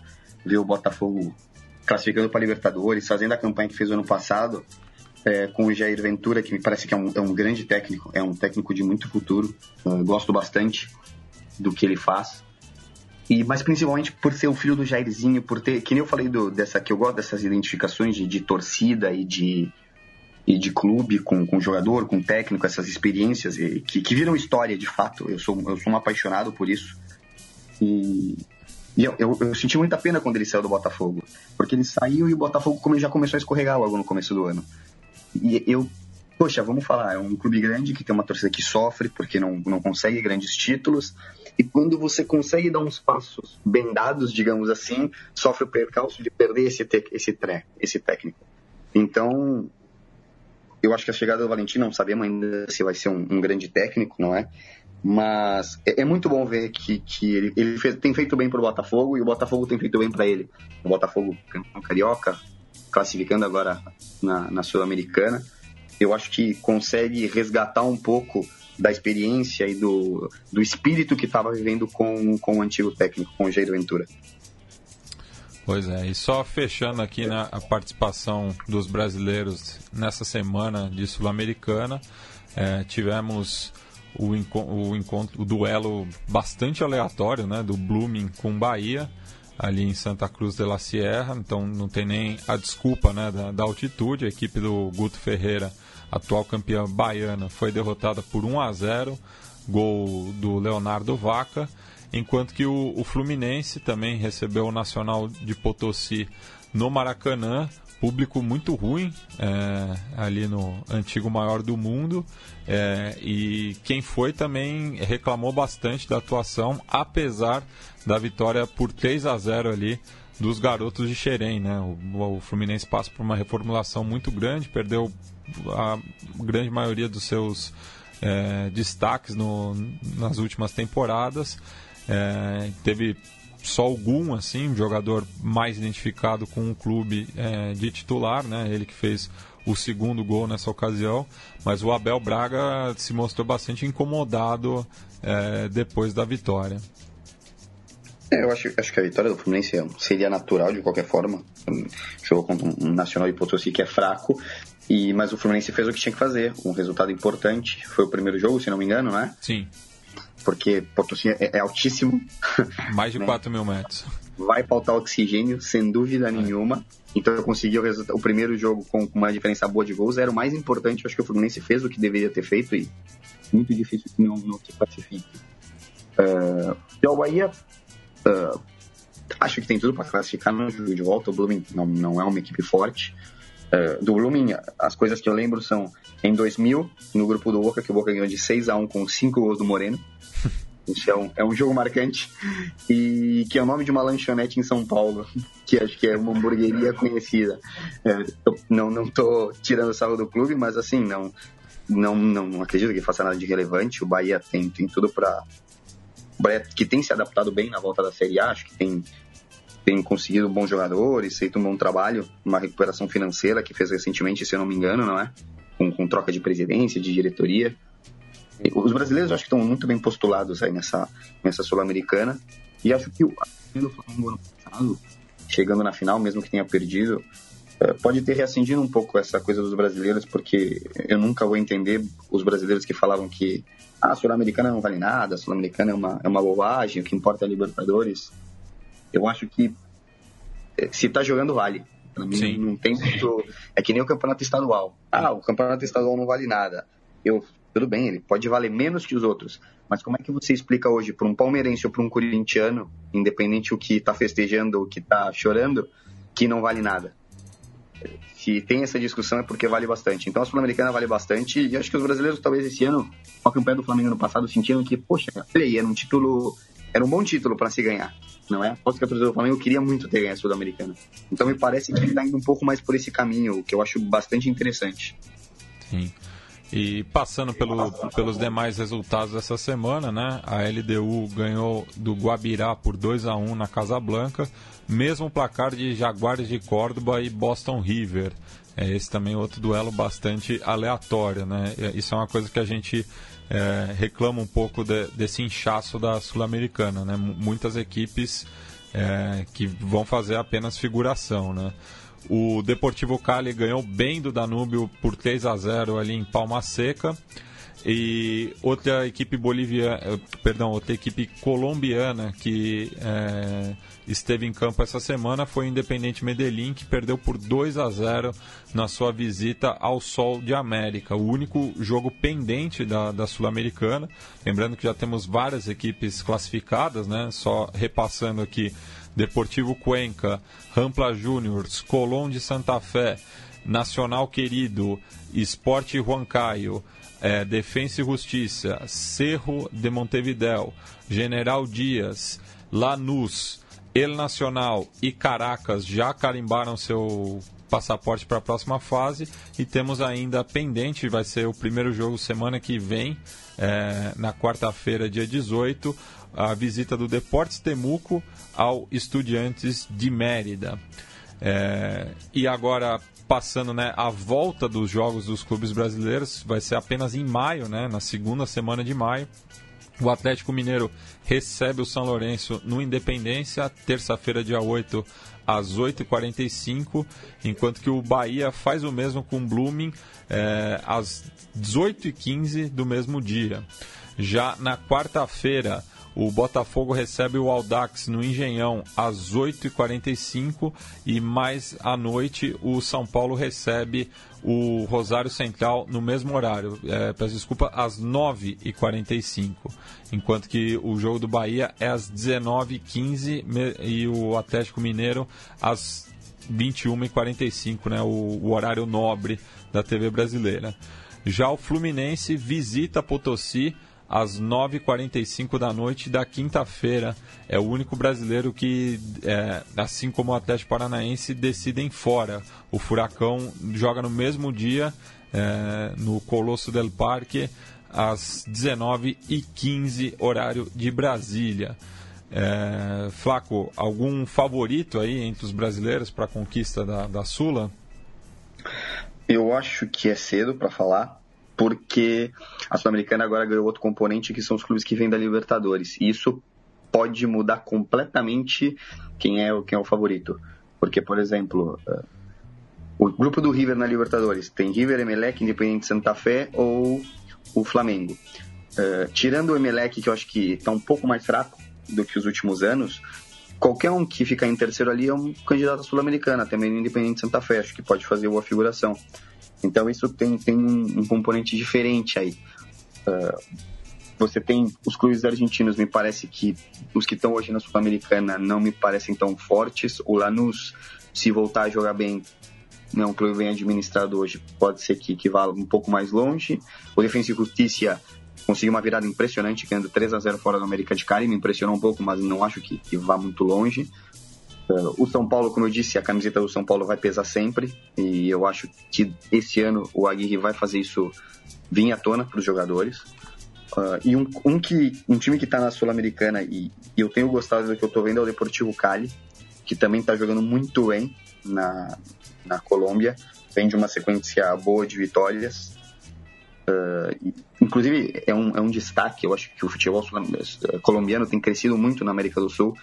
ver o Botafogo classificando para Libertadores, fazendo a campanha que fez o ano passado é, com o Jair Ventura, que me parece que é um, é um grande técnico, é um técnico de muito futuro. Uh, gosto bastante do que ele faz. E, mas principalmente por ser o filho do Jairzinho, por ter, que nem eu falei do, dessa, que eu gosto dessas identificações de, de torcida e de, e de clube com, com jogador, com técnico, essas experiências e, que, que viram história de fato. Eu sou, eu sou um apaixonado por isso. E, e eu, eu, eu, senti muita pena quando ele saiu do Botafogo, porque ele saiu e o Botafogo já começou a escorregar logo no começo do ano. E eu, poxa, vamos falar, é um clube grande que tem uma torcida que sofre porque não, não consegue grandes títulos. E quando você consegue dar uns passos bem dados, digamos assim, sofre o percalço de perder esse, te, esse, tre, esse técnico. Então, eu acho que a chegada do Valentim, não sabemos ainda se vai ser um, um grande técnico, não é? Mas é, é, muito bom ver que, que ele, ele fez, tem feito bem para o Botafogo e o Botafogo tem feito bem para ele. O Botafogo campeão carioca, classificando agora na, na Sul-Americana, eu acho que consegue resgatar um pouco da experiência e do, do espírito que estava vivendo com, com o antigo técnico, com o Jair Ventura. Pois é, e só fechando aqui na a participação dos brasileiros nessa semana de Sul-Americana, é, tivemos o, o, encontro, o duelo bastante aleatório né, do Blooming com Bahia ali em Santa Cruz de la Sierra, então não tem nem a desculpa né, da, da altitude. A equipe do Guto Ferreira atual campeã baiana, foi derrotada por 1 a 0, gol do Leonardo Vaca, enquanto que o, o Fluminense também recebeu o Nacional de Potosí no Maracanã, público muito ruim é, ali no antigo maior do mundo é, e quem foi também reclamou bastante da atuação apesar da vitória por 3 a 0 ali dos garotos de Xerém, né? O, o Fluminense passa por uma reformulação muito grande, perdeu a grande maioria dos seus é, destaques no, nas últimas temporadas, é, teve só algum assim, um jogador mais identificado com o clube é, de titular, né? Ele que fez o segundo gol nessa ocasião, mas o Abel Braga se mostrou bastante incomodado é, depois da vitória. É, eu acho, acho que a vitória do Fluminense seria natural de qualquer forma. Jogou contra um Nacional de Potosí que é fraco, e, mas o Fluminense fez o que tinha que fazer. Um resultado importante. Foi o primeiro jogo, se não me engano, né? Sim porque Potosí é, é altíssimo. Mais de né? 4 mil metros. Vai faltar oxigênio, sem dúvida é. nenhuma. Então eu consegui o, resultado, o primeiro jogo com uma diferença boa de gols. Era o mais importante, acho que o Fluminense fez o que deveria ter feito e muito difícil que não, não se classifique. Uh, e o Bahia, uh, acho que tem tudo para classificar no jogo de volta. O Blooming não, não é uma equipe forte. Uh, do Blooming, as coisas que eu lembro são em 2000, no grupo do Boca, que o Boca ganhou de 6 a 1 com 5 gols do Moreno. Isso é um, é um jogo marcante. E que é o nome de uma lanchonete em São Paulo, que acho que é uma hamburgueria conhecida. É, tô, não, não tô tirando sarro do clube, mas assim, não, não, não, não acredito que faça nada de relevante. O Bahia tem, tem tudo para que tem se adaptado bem na volta da Série A, acho que tem, tem conseguido bons jogadores, feito um bom trabalho, uma recuperação financeira que fez recentemente, se eu não me engano, não é? Com, com troca de presidência, de diretoria. Os brasileiros acho que estão muito bem postulados aí nessa, nessa Sul-Americana. E acho que o Flamengo ano passado, chegando na final, mesmo que tenha perdido, eh, pode ter reacendido um pouco essa coisa dos brasileiros, porque eu nunca vou entender os brasileiros que falavam que ah, a Sul-Americana não vale nada, a Sul-Americana é uma, é uma bobagem, o que importa é a Libertadores. Eu acho que eh, se tá jogando, vale. Pra mim Sim. não tem muito. É que nem o campeonato estadual. Ah, o campeonato estadual não vale nada. Eu tudo bem, ele pode valer menos que os outros, mas como é que você explica hoje para um palmeirense ou para um corintiano, independente o que está festejando ou o que está chorando, que não vale nada? Se tem essa discussão é porque vale bastante. Então a Sul-Americana vale bastante e acho que os brasileiros talvez esse ano, com a campanha do Flamengo no passado, sentiram que, poxa, aí, era um título, era um bom título para se ganhar, não é? Aposto que a torcida do Flamengo queria muito ter ganho a Sul-Americana. Então me parece que ele está indo um pouco mais por esse caminho, o que eu acho bastante interessante. Sim. E passando pelo, pelos demais resultados dessa semana, né? A LDU ganhou do Guabirá por 2 a 1 na Casablanca, mesmo placar de Jaguares de Córdoba e Boston River. É esse também outro duelo bastante aleatório, né? Isso é uma coisa que a gente é, reclama um pouco de, desse inchaço da Sul-Americana, né? Muitas equipes é, que vão fazer apenas figuração, né? O Deportivo Cali ganhou bem do Danúbio por 3 a 0 ali em Palma Seca. E outra equipe boliviana, eh, perdão, outra equipe colombiana que é, esteve em campo essa semana foi o Independente Medellín, que perdeu por 2 a 0 na sua visita ao Sol de América, o único jogo pendente da, da Sul-Americana. Lembrando que já temos várias equipes classificadas, né? Só repassando aqui Deportivo Cuenca, Rampla Júniors, Colón de Santa Fé, Nacional Querido, Esporte Huancayo, é, Defensa e Justiça, Cerro de Montevidéu, General Dias, Lanús, El Nacional e Caracas já carimbaram seu passaporte para a próxima fase e temos ainda pendente, vai ser o primeiro jogo semana que vem, é, na quarta-feira, dia 18, a visita do Deportes Temuco ao Estudiantes de Mérida. É, e agora, passando né, a volta dos jogos dos clubes brasileiros, vai ser apenas em maio, né, na segunda semana de maio. O Atlético Mineiro recebe o São Lourenço no Independência, terça-feira, dia 8, às 8h45, enquanto que o Bahia faz o mesmo com o Blooming é, às 18h15 do mesmo dia. Já na quarta-feira, o Botafogo recebe o Aldax no Engenhão às 8h45 e mais à noite o São Paulo recebe o Rosário Central no mesmo horário, é, peço desculpa, às 9h45, enquanto que o jogo do Bahia é às 19h15 e o Atlético Mineiro às 21h45, né, o, o horário nobre da TV brasileira. Já o Fluminense visita Potosí às 9h45 da noite da quinta-feira. É o único brasileiro que, é, assim como o Atlético Paranaense, decidem fora. O Furacão joga no mesmo dia, é, no Colosso del Parque, às 19h15, horário de Brasília. É, Flaco, algum favorito aí entre os brasileiros para a conquista da, da Sula? Eu acho que é cedo para falar porque a Sul-Americana agora ganhou outro componente que são os clubes que vêm da Libertadores. E isso pode mudar completamente quem é, quem é o favorito. Porque, por exemplo, uh, o grupo do River na Libertadores tem River, Emelec, Independente Santa Fé ou o Flamengo. Uh, tirando o Emelec, que eu acho que está um pouco mais fraco do que os últimos anos, qualquer um que ficar em terceiro ali é um candidato à Sul-Americana, também no Independente Santa Fé, acho que pode fazer boa figuração. Então isso tem, tem um, um componente diferente aí. Uh, você tem os clubes argentinos, me parece que os que estão hoje na Sul-Americana não me parecem tão fortes. O Lanús, se voltar a jogar bem, é um clube bem administrado hoje, pode ser que, que vá um pouco mais longe. O Defensa e Justiça conseguiu uma virada impressionante, ganhando 3 a 0 fora da América de Cali, me impressionou um pouco, mas não acho que, que vá muito longe. O São Paulo, como eu disse, a camiseta do São Paulo vai pesar sempre e eu acho que esse ano o Aguirre vai fazer isso vir à tona para os jogadores. Uh, e um, um, que, um time que está na Sul-Americana e, e, eu tenho gostado do que eu estou vendo é o Deportivo Cali, que também está jogando muito bem na, na Colômbia, vem de uma sequência boa de vitórias. Uh, inclusive, é um, é um destaque, eu acho que o futebol colombiano tem crescido muito na América do Sul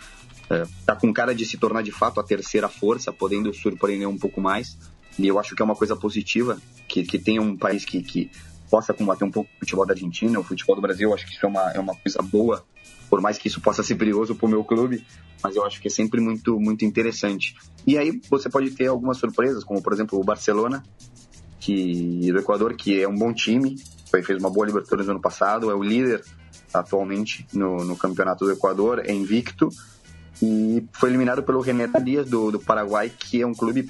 está é, com cara de se tornar de fato a terceira força, podendo surpreender um pouco mais. E eu acho que é uma coisa positiva que, que tenha um país que, que possa combater um pouco o futebol da Argentina, o futebol do Brasil. Eu acho que isso é uma, é uma coisa boa, por mais que isso possa ser perigoso para o meu clube, mas eu acho que é sempre muito, muito interessante. E aí você pode ter algumas surpresas, como por exemplo o Barcelona, que do Equador, que é um bom time, foi, fez uma boa Libertadores no ano passado, é o líder atualmente no, no campeonato do Equador, é invicto e foi eliminado pelo René Dias do, do Paraguai, que é um clube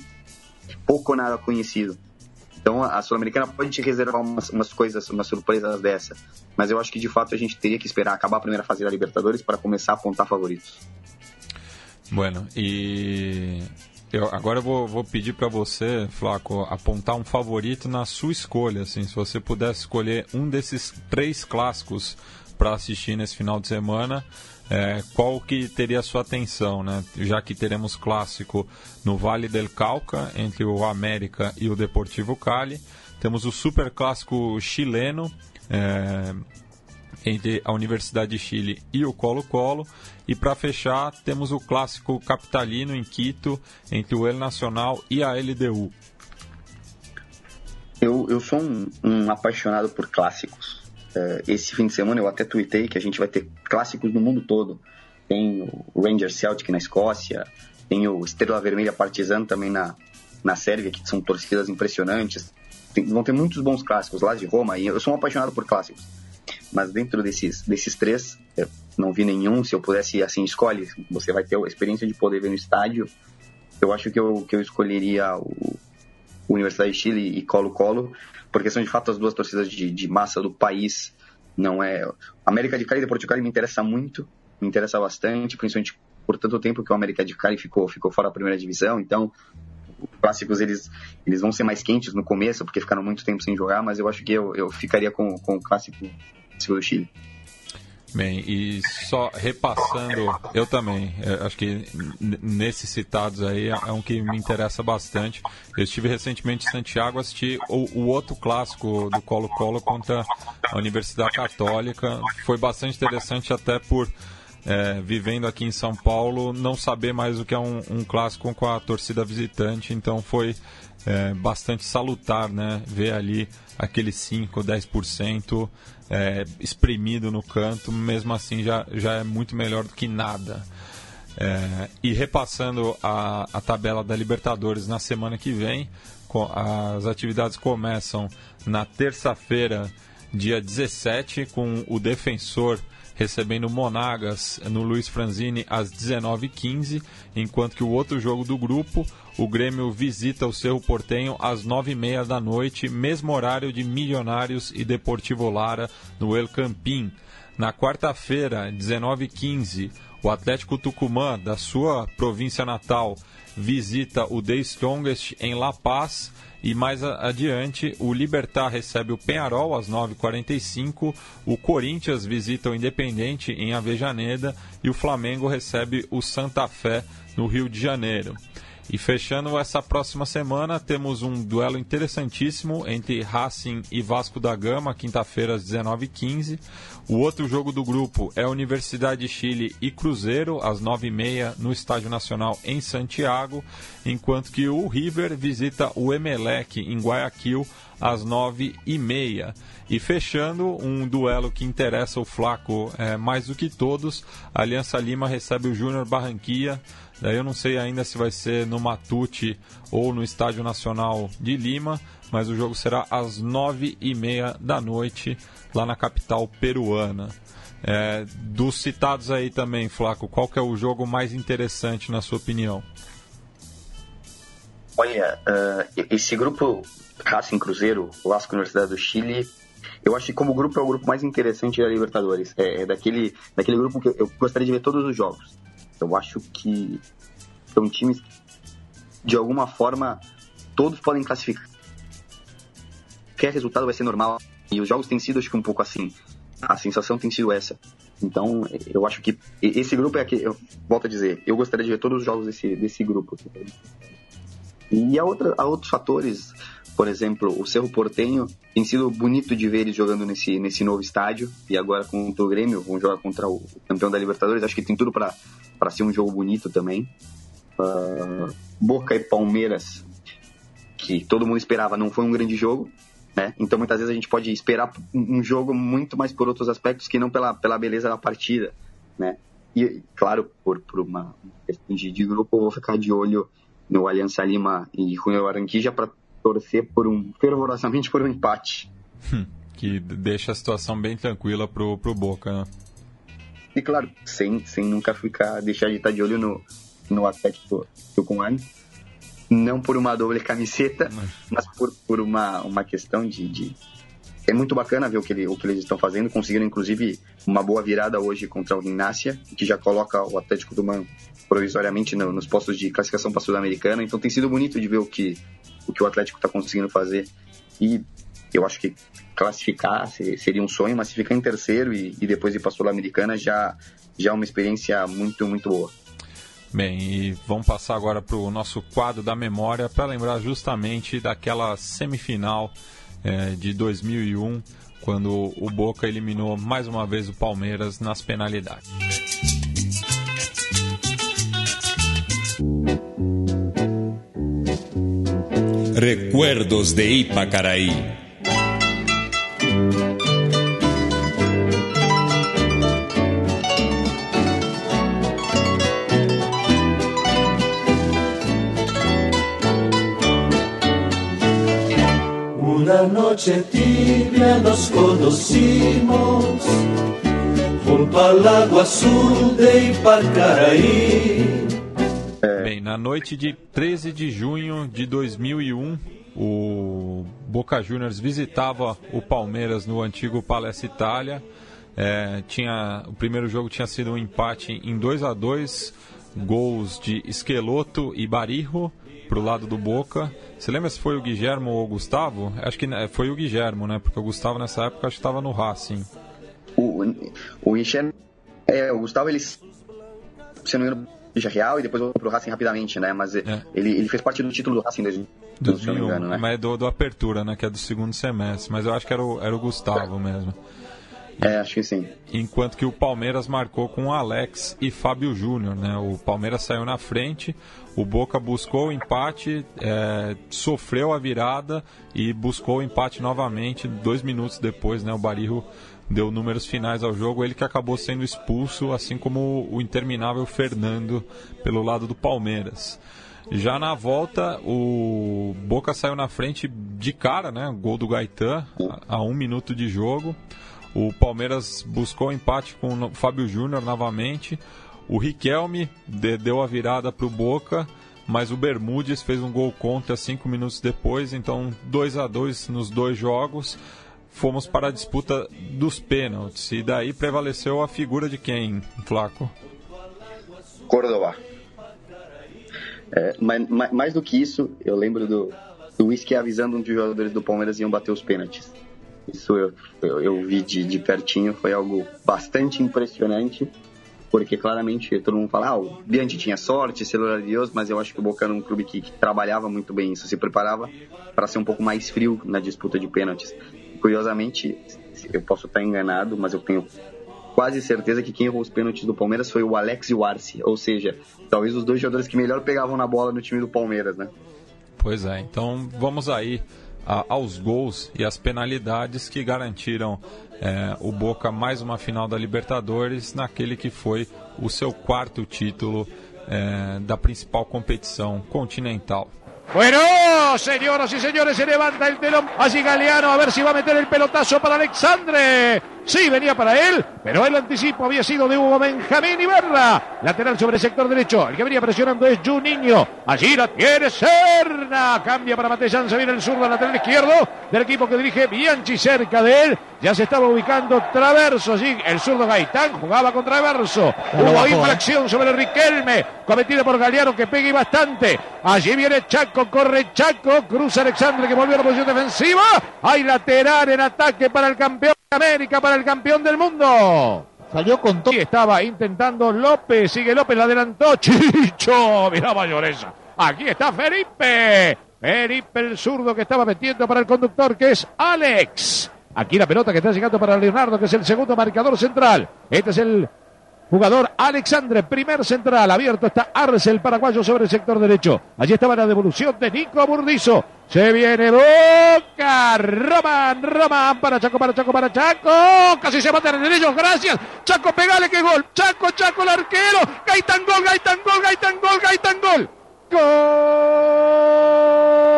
pouco ou nada conhecido. Então a Sul-Americana pode te reservar umas, umas, coisas, umas surpresas dessa. Mas eu acho que de fato a gente teria que esperar acabar a primeira fase da Libertadores para começar a apontar favoritos. Bueno, e eu, agora eu vou, vou pedir para você, Flaco, apontar um favorito na sua escolha. Assim, se você pudesse escolher um desses três clássicos para assistir nesse final de semana, é, qual que teria sua atenção, né? Já que teremos clássico no Vale del Cauca entre o América e o Deportivo Cali, temos o super clássico chileno é, entre a Universidade de Chile e o Colo-Colo e para fechar temos o clássico capitalino em Quito entre o El Nacional e a LDU. Eu, eu sou um, um apaixonado por clássicos esse fim de semana eu até tuitei que a gente vai ter clássicos no mundo todo. Tem o Rangers Celtic na Escócia, tem o Estrela Vermelha Partizan também na, na Sérvia, que são torcidas impressionantes. Tem, vão ter muitos bons clássicos lá de Roma, e eu sou um apaixonado por clássicos. Mas dentro desses, desses três, eu não vi nenhum. Se eu pudesse, assim, escolhe. Você vai ter a experiência de poder ver no estádio. Eu acho que eu, que eu escolheria o Universidade de Chile e Colo-Colo, porque são de fato as duas torcidas de, de massa do país. Não é. América de Cali e Portugal me interessa muito, me interessa bastante, principalmente por tanto tempo que o América de Cali ficou, ficou fora da primeira divisão, então os clássicos eles, eles vão ser mais quentes no começo, porque ficaram muito tempo sem jogar, mas eu acho que eu, eu ficaria com, com o clássico do Chile. Bem, e só repassando, eu também, eu acho que nesses citados aí é um que me interessa bastante. Eu estive recentemente em Santiago, assisti o, o outro clássico do Colo-Colo contra a Universidade Católica. Foi bastante interessante até por, é, vivendo aqui em São Paulo, não saber mais o que é um, um clássico com a torcida visitante, então foi é, bastante salutar, né? Ver ali aqueles 5, 10% é, espremido no canto, mesmo assim já, já é muito melhor do que nada. É, e repassando a, a tabela da Libertadores na semana que vem, as atividades começam na terça-feira, dia 17, com o defensor recebendo Monagas no Luiz Franzini às 19h15, enquanto que o outro jogo do grupo, o Grêmio visita o Cerro Portenho às 9h30 da noite, mesmo horário de Milionários e Deportivo Lara no El Campín. Na quarta-feira, 19h15, o Atlético Tucumã, da sua província natal, visita o The Strongest em La Paz e mais adiante, o Libertar recebe o Penharol às 9h45, o Corinthians visita o Independente em Avejaneda e o Flamengo recebe o Santa Fé no Rio de Janeiro. E fechando essa próxima semana, temos um duelo interessantíssimo entre Racing e Vasco da Gama, quinta-feira às 19h15. O outro jogo do grupo é Universidade de Chile e Cruzeiro, às 9h30 no Estádio Nacional em Santiago, enquanto que o River visita o Emelec em Guayaquil às 9h30. E fechando, um duelo que interessa o Flaco é, mais do que todos, a Aliança Lima recebe o Júnior Barranquilla Daí eu não sei ainda se vai ser no Matute ou no Estádio Nacional de Lima, mas o jogo será às nove e meia da noite lá na capital peruana. É, dos citados aí também, Flaco, qual que é o jogo mais interessante na sua opinião? Olha, uh, esse grupo Racing Cruzeiro, Vasco Universidade do Chile, eu acho que como grupo é o grupo mais interessante da Libertadores. É, é daquele, daquele grupo que eu gostaria de ver todos os jogos. Eu acho que são times que, de alguma forma, todos podem classificar. Qualquer resultado vai ser normal. E os jogos têm sido, acho que, um pouco assim. A sensação tem sido essa. Então, eu acho que esse grupo é que, eu volto a dizer, eu gostaria de ver todos os jogos desse, desse grupo. E há, outra, há outros fatores, por exemplo, o Cerro Portenho tem sido bonito de ver eles jogando nesse, nesse novo estádio. E agora contra o Grêmio, vão jogar contra o campeão da Libertadores. Acho que tem tudo para ser um jogo bonito também. Uh, Boca e Palmeiras, que todo mundo esperava, não foi um grande jogo. Né? Então muitas vezes a gente pode esperar um jogo muito mais por outros aspectos que não pela, pela beleza da partida. Né? E, claro, por, por uma questão de, de grupo, eu vou ficar de olho no Aliança Lima e Junior Barranquilla para torcer por um fervorosamente por um empate. Hum, que deixa a situação bem tranquila pro, pro Boca, né? E claro, sem, sem nunca ficar deixar de estar de olho no, no Atlético Tucumán. Não por uma doble camiseta, mas por, por uma, uma questão de, de, É muito bacana ver o que, ele, o que eles estão fazendo. Conseguiram, inclusive, uma boa virada hoje contra o Gimnasia, que já coloca o Atlético Tucumán provisoriamente no, nos postos de classificação para a Sul-Americana. Então tem sido bonito de ver o que o, que o Atlético está conseguindo fazer. E eu acho que classificar seria um sonho, mas se ficar em terceiro e, e depois ir para a Sul-Americana já, já é uma experiência muito, muito boa. Bem, e vamos passar agora para o nosso quadro da memória para lembrar justamente daquela semifinal é, de 2001, quando o Boca eliminou mais uma vez o Palmeiras nas penalidades. Recuerdos de Ipacaraí. Noche tibia nos conocimos junto al lago azul de Ipacaraí. Bem, na noite de 13 de junho de 2001, o Boca Juniors visitava o Palmeiras no antigo Palestra Itália. É, tinha, o primeiro jogo tinha sido um empate em 2 a 2 gols de Esqueloto e Barirro pro lado do Boca. Você lembra se foi o Guilhermo ou o Gustavo? Acho que né, foi o Guilhermo, né? Porque o Gustavo nessa época acho que estava no Racing. O, o Guilhermo, é, o Gustavo, ele, se não me engano, Real e depois voltou pro Racing rapidamente, né? Mas é. ele, ele fez parte do título do Racing em 2000, se não me engano, né? Mas é do, do Apertura, né? Que é do segundo semestre. Mas eu acho que era o, era o Gustavo mesmo. É, acho que sim. Enquanto que o Palmeiras marcou com Alex e Fábio Júnior, né? O Palmeiras saiu na frente, o Boca buscou o empate, é, sofreu a virada e buscou o empate novamente dois minutos depois, né? O Barirro deu números finais ao jogo, ele que acabou sendo expulso, assim como o interminável Fernando pelo lado do Palmeiras. Já na volta, o Boca saiu na frente de cara, né? Gol do Gaetan, a um minuto de jogo. O Palmeiras buscou empate com o Fábio Júnior novamente. O Riquelme deu a virada para o Boca, mas o Bermudes fez um gol contra cinco minutos depois. Então, 2 a 2 nos dois jogos. Fomos para a disputa dos pênaltis. E daí prevaleceu a figura de quem, Flaco? Córdoba. É, mais do que isso, eu lembro do, do Whisky avisando um dos jogadores do Palmeiras iam bater os pênaltis. Isso eu, eu, eu vi de, de pertinho, foi algo bastante impressionante, porque claramente todo mundo fala, ah, o Bianchi tinha sorte, celular de Deus, mas eu acho que o Boca era um clube que, que trabalhava muito bem isso, se preparava para ser um pouco mais frio na disputa de pênaltis. Curiosamente, eu posso estar enganado, mas eu tenho quase certeza que quem errou os pênaltis do Palmeiras foi o Alex e o Arce, ou seja, talvez os dois jogadores que melhor pegavam na bola no time do Palmeiras, né? Pois é, então vamos aí a, aos gols e as penalidades que garantiram é, o Boca mais uma final da Libertadores naquele que foi o seu quarto título é, da principal competição continental. Bueno, señoras y señores, se levanta el telón. Allí Galeano a ver si va a meter el pelotazo para Alexandre. Sí, venía para él, pero el anticipo había sido de Hugo Benjamín Ibarra. Lateral sobre el sector derecho. El que venía presionando es Juninho. Allí la tiene Serna. Cambia para Matellán. Se viene el zurdo lateral izquierdo del equipo que dirige Bianchi cerca de él. Ya se estaba ubicando Traverso. Allí el zurdo Gaitán jugaba con Traverso. Hubo infracción ¿eh? sobre Riquelme. Cometida por Galeano que pega y bastante. Allí viene Chaco. Corre Chaco. Cruza Alexandre que volvió a la posición defensiva. Hay lateral en ataque para el campeón. América para el campeón del mundo. Salió con todo. Estaba intentando López. Sigue López, la adelantó. Chicho. Mira Mayoresa. Aquí está Felipe. Felipe el zurdo que estaba metiendo para el conductor que es Alex. Aquí la pelota que está llegando para Leonardo que es el segundo marcador central. Este es el Jugador Alexandre, primer central, abierto está Arce, el paraguayo sobre el sector derecho. Allí estaba la devolución de Nico Burdizo. Se viene Boca, Román, Román, para Chaco, para Chaco, para Chaco. Casi se matan en ellos, gracias. Chaco, pegale que gol. Chaco, Chaco, el arquero. Gaitán gol, Gaitán gol, Gaitán gol, Gaitán gol. Gol.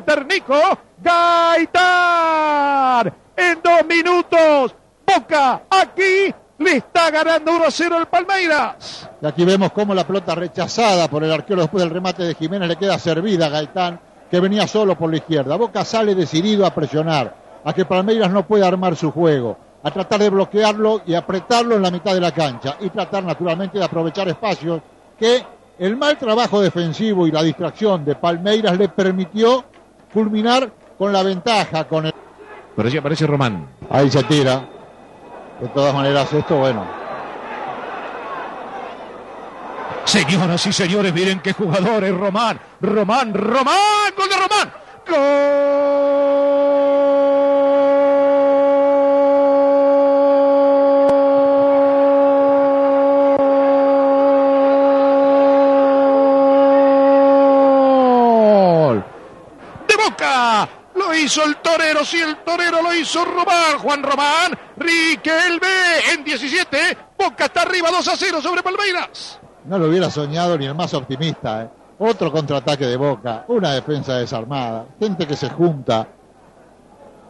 Walter Nico Gaitán. En dos minutos, Boca aquí le está ganando 1-0 el Palmeiras. Y aquí vemos cómo la pelota rechazada por el arquero después del remate de Jiménez le queda servida a Gaitán, que venía solo por la izquierda. Boca sale decidido a presionar, a que Palmeiras no pueda armar su juego, a tratar de bloquearlo y apretarlo en la mitad de la cancha y tratar naturalmente de aprovechar espacios que el mal trabajo defensivo y la distracción de Palmeiras le permitió culminar con la ventaja, con el... Pero sí aparece Román. Ahí se tira. De todas maneras, esto, bueno. Señoras y señores, miren qué jugador es Román. Román, Román, gol de Román. Gol. Hizo el torero, sí, el torero lo hizo Román, Juan Román, Riquelme en 17, Boca está arriba 2 a 0 sobre Palmeiras. No lo hubiera soñado ni el más optimista, ¿eh? Otro contraataque de Boca, una defensa desarmada, gente que se junta.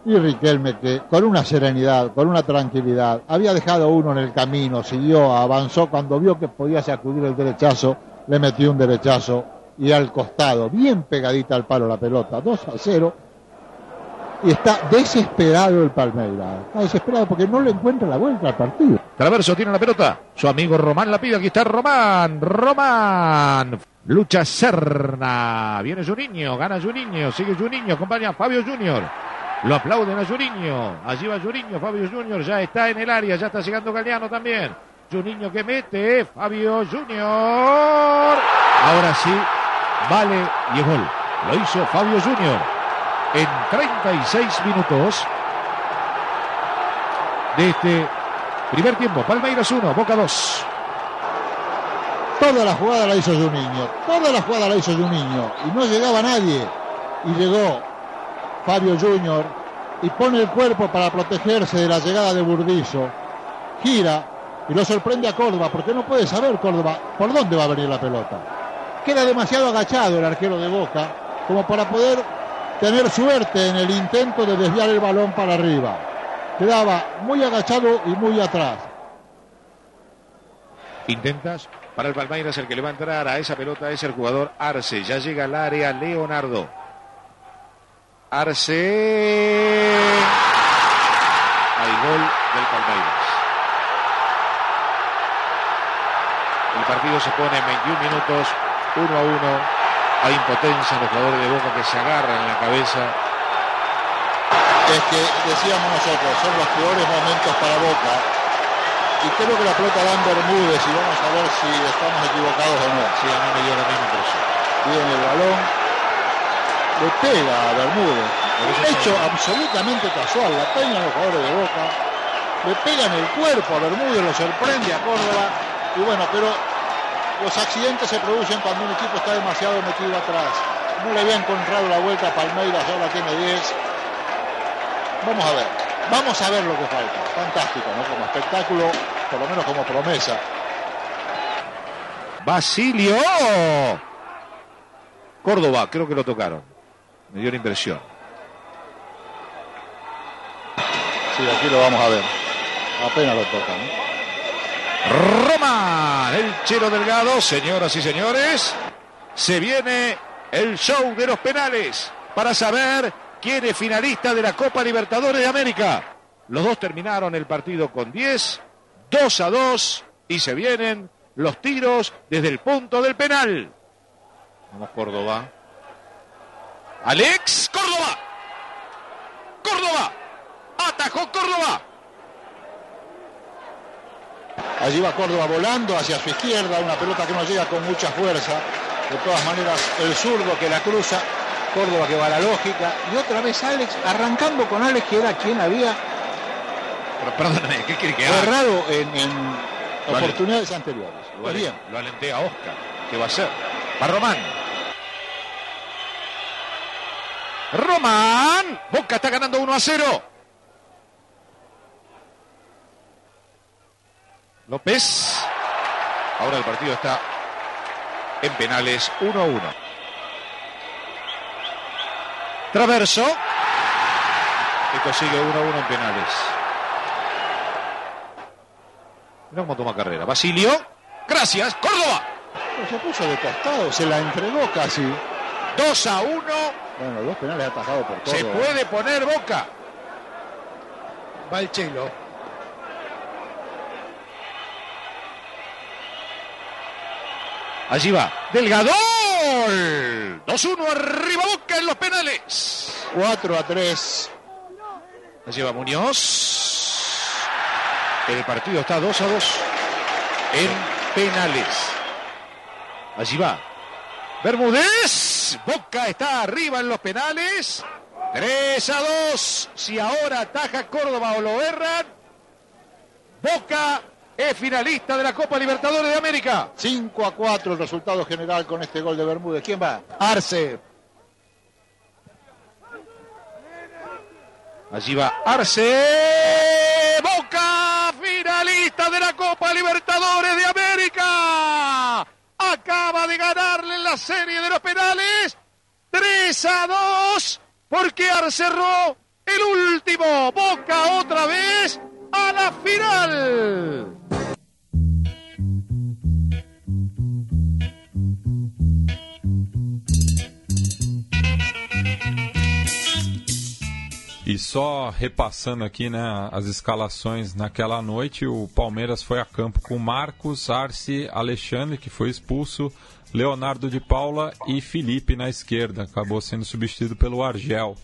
Y Riquelme que con una serenidad, con una tranquilidad, había dejado uno en el camino, siguió, avanzó, cuando vio que podía sacudir el derechazo, le metió un derechazo y al costado, bien pegadita al palo la pelota, 2 a 0 y está desesperado el Palmeiras. Está desesperado porque no le encuentra la vuelta al partido. Traverso tiene la pelota. Su amigo Román la pide. Aquí está Román. Román. Lucha Serna. Viene Juninho. Gana Juninho. Sigue Juninho. Acompaña a Fabio Junior. Lo aplauden a Juninho. Allí va Juninho. Fabio Junior ya está en el área. Ya está llegando Galeano también. Juninho que mete, Fabio Junior. Ahora sí, vale y es gol. Lo hizo Fabio Junior en 36 minutos de este primer tiempo. Palmeiras 1, Boca 2. Toda la jugada la hizo Juninho, toda la jugada la hizo Juninho y no llegaba nadie. Y llegó Fabio Junior y pone el cuerpo para protegerse de la llegada de Burdizo. Gira y lo sorprende a Córdoba porque no puede saber Córdoba por dónde va a venir la pelota. Queda demasiado agachado el arquero de Boca como para poder tener suerte en el intento de desviar el balón para arriba. Quedaba muy agachado y muy atrás. Intentas para el Palmeiras, el que le va a entrar a esa pelota es el jugador Arce. Ya llega al área Leonardo. Arce. Al gol del Palmeiras. El partido se pone en 21 minutos, 1 a 1. Hay impotencia en los jugadores de Boca que se agarran en la cabeza. Es que decíamos nosotros, son los peores momentos para Boca. Y creo que la pelota da en Bermúdez y vamos a ver si estamos equivocados o no. Sí, a mí me dio la misma impresión. Viene el balón, le pega a Bermúdez. Eso Hecho son- absolutamente casual, la peña los jugadores de Boca. Le pegan el cuerpo a Bermúdez, lo sorprende a Córdoba. Y bueno, pero los accidentes se producen cuando un equipo está demasiado metido atrás. No le había encontrado la vuelta a Palmeiras, ahora tiene 10. Vamos a ver, vamos a ver lo que falta. Fantástico, ¿no? Como espectáculo, por lo menos como promesa. Basilio. Córdoba, creo que lo tocaron. Me dio la impresión. Sí, aquí lo vamos a ver. Apenas lo toca, ¿no? Roma, el Chelo Delgado, señoras y señores, se viene el show de los penales para saber quién es finalista de la Copa Libertadores de América. Los dos terminaron el partido con 10, 2 a 2 y se vienen los tiros desde el punto del penal. Vamos Córdoba. Alex Córdoba. Córdoba. Atajó Córdoba. Allí va Córdoba volando hacia su izquierda, una pelota que no llega con mucha fuerza. De todas maneras, el zurdo que la cruza, Córdoba que va a la lógica. Y otra vez Alex, arrancando con Alex, que era quien había Pero perdóname, ¿qué quiere que errado en, oportunidades anteriores. Lo, ale- bien, lo alenté a Oscar. ¿Qué va a hacer? Va Román. Román. Boca está ganando 1 a 0. López. Ahora el partido está en penales 1 a 1. Traverso. Esto sigue 1 a 1 en penales. Mira cómo toma carrera. Basilio. Gracias. Córdoba. Se puso de costado, se la entregó casi. 2 a 1. Bueno, dos penales atajados por Córdoba. Se puede poner boca. Va el Chelo. Allí va. Delgador. 2-1 arriba boca en los penales. 4 a 3. Allí va Muñoz. El partido está 2 a 2 en penales. Allí va. Bermúdez. Boca está arriba en los penales. 3 a 2. Si ahora ataja Córdoba o lo erran. Boca es finalista de la Copa Libertadores de América. 5 a 4 el resultado general con este gol de Bermúdez. ¿Quién va? Arce. Allí va Arce. Boca, finalista de la Copa Libertadores de América. Acaba de ganarle la serie de los penales. 3 a 2. Porque Arce cerró el último. Boca otra vez a la final. E só repassando aqui né, as escalações naquela noite, o Palmeiras foi a campo com Marcos, Arce, Alexandre, que foi expulso, Leonardo de Paula e Felipe na esquerda. Acabou sendo substituído pelo Argel.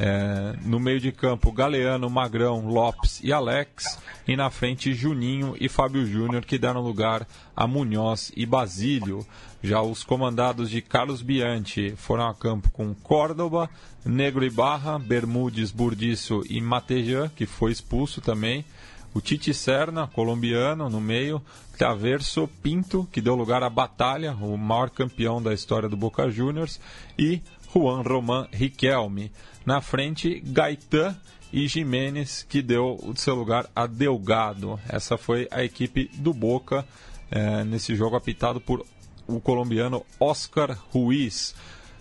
É, no meio de campo, Galeano, Magrão, Lopes e Alex. E na frente, Juninho e Fábio Júnior, que deram lugar a Munhoz e Basílio. Já os comandados de Carlos Bianchi foram a campo com Córdoba, Negro e Barra, Bermudes, Burdiço e Matejan, que foi expulso também. O Titi Serna, colombiano, no meio. Traverso Pinto, que deu lugar à Batalha, o maior campeão da história do Boca Juniors. E Juan Roman Riquelme. Na frente, Gaetan e Jimenez, que deu o seu lugar a Delgado. Essa foi a equipe do Boca é, nesse jogo apitado por o colombiano Oscar Ruiz.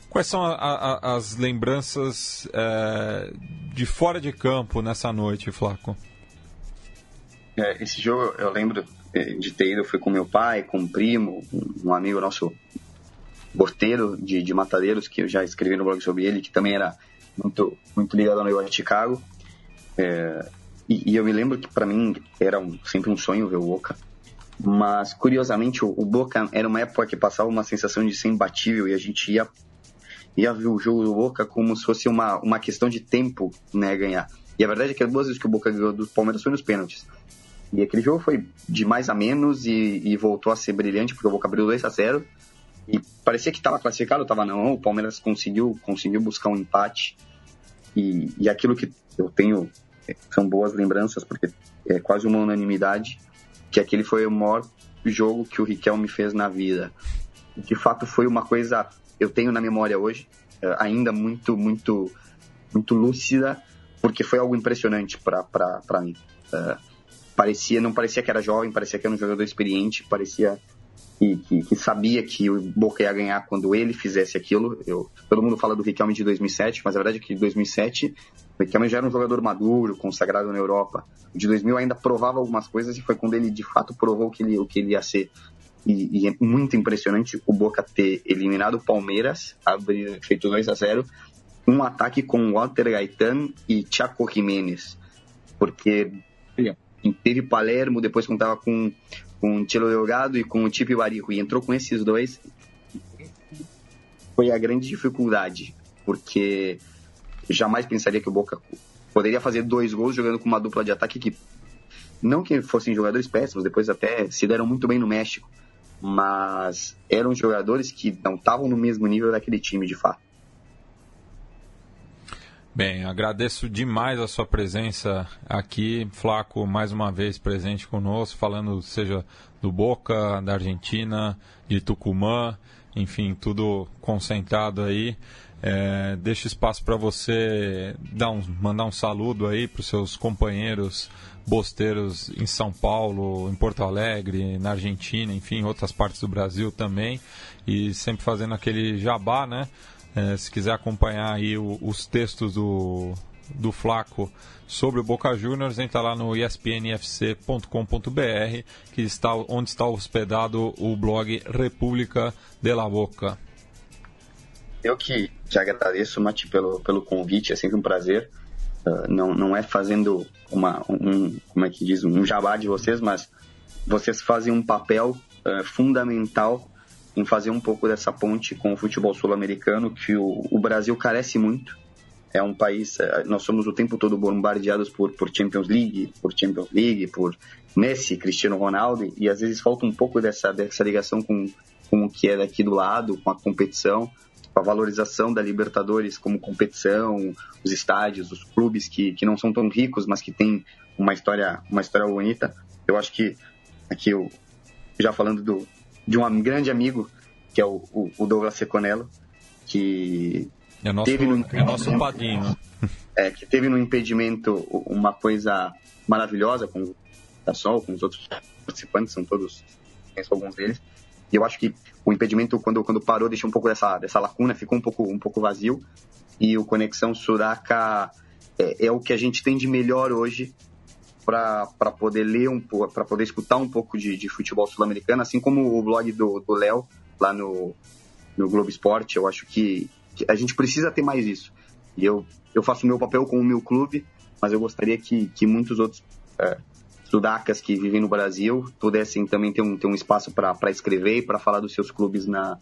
Quais são a, a, as lembranças é, de fora de campo nessa noite, Flaco? É, esse jogo eu lembro é, de ter ido, fui com meu pai, com um primo, um amigo nosso, Borteiro de, de Matadeiros, que eu já escrevi no blog sobre ele, que também era muito, muito ligado ao negócio de Chicago. É, e, e, eu me lembro que para mim era um, sempre um sonho ver o Boca. Mas, curiosamente, o, o, Boca era uma época que passava uma sensação de ser imbatível e a gente ia, ia ver o jogo do Boca como se fosse uma, uma questão de tempo né, ganhar. E a verdade é que as duas vezes que o Boca ganhou do Palmeiras foi nos pênaltis. E aquele jogo foi de mais a menos e, e voltou a ser brilhante, porque o Boca abriu 2 a 0 e parecia que estava classificado, estava não. O Palmeiras conseguiu, conseguiu buscar um empate. E, e aquilo que eu tenho é, são boas lembranças, porque é quase uma unanimidade, que aquele foi o maior jogo que o Riquelme fez na vida. De fato, foi uma coisa eu tenho na memória hoje, é, ainda muito, muito, muito lúcida, porque foi algo impressionante para mim. Uh, parecia, não parecia que era jovem, parecia que era um jogador experiente, parecia que, que, que, sabia que o Boca ia ganhar quando ele fizesse aquilo. Eu, todo mundo fala do Riquelme de 2007, mas a verdade é que em 2007 o Riquelme já era um jogador maduro, consagrado na Europa. O de 2000 ainda provava algumas coisas e foi quando ele de fato provou que ele, o que ele ia ser. E, e é muito impressionante o Boca ter eliminado o Palmeiras, abrir, feito 2 a 0 um ataque com Walter Gaetan e Chaco Jiménez. Porque teve Palermo, depois contava com com o Delgado e com o Tipe Barico, e entrou com esses dois, foi a grande dificuldade, porque jamais pensaria que o Boca poderia fazer dois gols jogando com uma dupla de ataque que não que fossem jogadores péssimos, depois até se deram muito bem no México, mas eram jogadores que não estavam no mesmo nível daquele time de fato. Bem, agradeço demais a sua presença aqui, Flaco, mais uma vez presente conosco, falando seja do Boca, da Argentina, de Tucumã, enfim, tudo concentrado aí. É, deixo espaço para você dar um, mandar um saludo aí para os seus companheiros bosteiros em São Paulo, em Porto Alegre, na Argentina, enfim, outras partes do Brasil também, e sempre fazendo aquele jabá, né? É, se quiser acompanhar aí o, os textos do, do Flaco sobre o Boca Juniors, entra lá no espnfc.com.br, que está onde está hospedado o blog República de la Boca. Eu que te agradeço, Mati, pelo, pelo convite, é sempre um prazer. Uh, não, não é fazendo uma, um, como é que diz, um jabá de vocês, mas vocês fazem um papel uh, fundamental em fazer um pouco dessa ponte com o futebol sul-americano, que o, o, Brasil carece muito. É um país, é, nós somos o tempo todo bombardeados por, por Champions League, por Champions League, por Messi, Cristiano Ronaldo, e às vezes falta um pouco dessa, dessa ligação com, com o que é daqui do lado, com a competição, com a valorização da Libertadores como competição, os estádios, os clubes que, que não são tão ricos, mas que têm uma história, uma história bonita. Eu acho que aqui eu já falando do, de um grande amigo, que é o, o, o Douglas Seconello, que é nosso, teve no é nosso padrinho. É, que teve no impedimento uma coisa maravilhosa com o Sol, com os outros participantes, são todos, conheço alguns deles. E eu acho que o impedimento, quando, quando parou, deixou um pouco dessa, dessa lacuna, ficou um pouco, um pouco vazio. E o Conexão Sudaca é, é o que a gente tem de melhor hoje para poder ler um pouco, para poder escutar um pouco de, de futebol sul-americano, assim como o blog do Léo, lá no, no Globo Esporte. Eu acho que, que, a gente precisa ter mais isso. E eu, eu faço o meu papel com o meu clube, mas eu gostaria que, que muitos outros é, sudacas que vivem no Brasil pudessem também ter um, ter um espaço para escrever e para falar dos seus clubes na,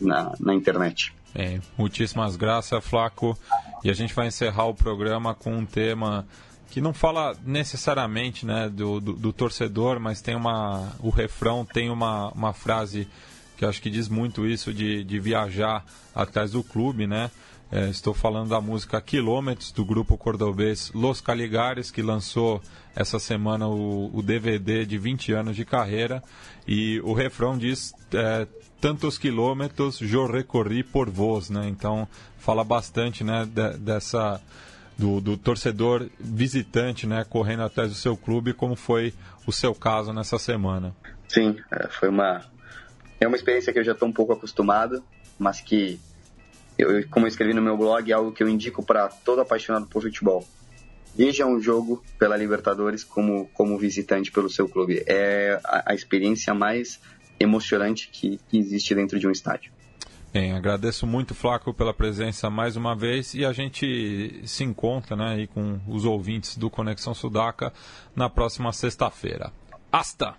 na, na internet. Bem, muitíssimas graças, Flaco. E a gente vai encerrar o programa com um tema que não fala necessariamente né, do, do, do, torcedor, mas tem uma. O refrão tem uma, uma frase que acho que diz muito isso de, de viajar atrás do clube, né? É, estou falando da música Quilômetros, do grupo cordobês Los Caligares, que lançou essa semana o, o DVD de 20 anos de carreira. E o refrão diz: é, Tantos quilômetros eu recorri por vós, né? Então fala bastante né, de, dessa do, do, torcedor visitante, né, correndo atrás do seu clube, como foi o seu caso nessa semana. Sim, é, foi uma é uma experiência que eu já estou um pouco acostumado, mas que eu, como eu escrevi no meu blog, é algo que eu indico para todo apaixonado por futebol. Veja um jogo pela Libertadores como como visitante pelo seu clube. É a, a experiência mais emocionante que, que existe dentro de um estádio. Bem, agradeço muito, Flaco, pela presença mais uma vez e a gente se encontra né, aí com os ouvintes do Conexão Sudaca na próxima sexta-feira. Hasta!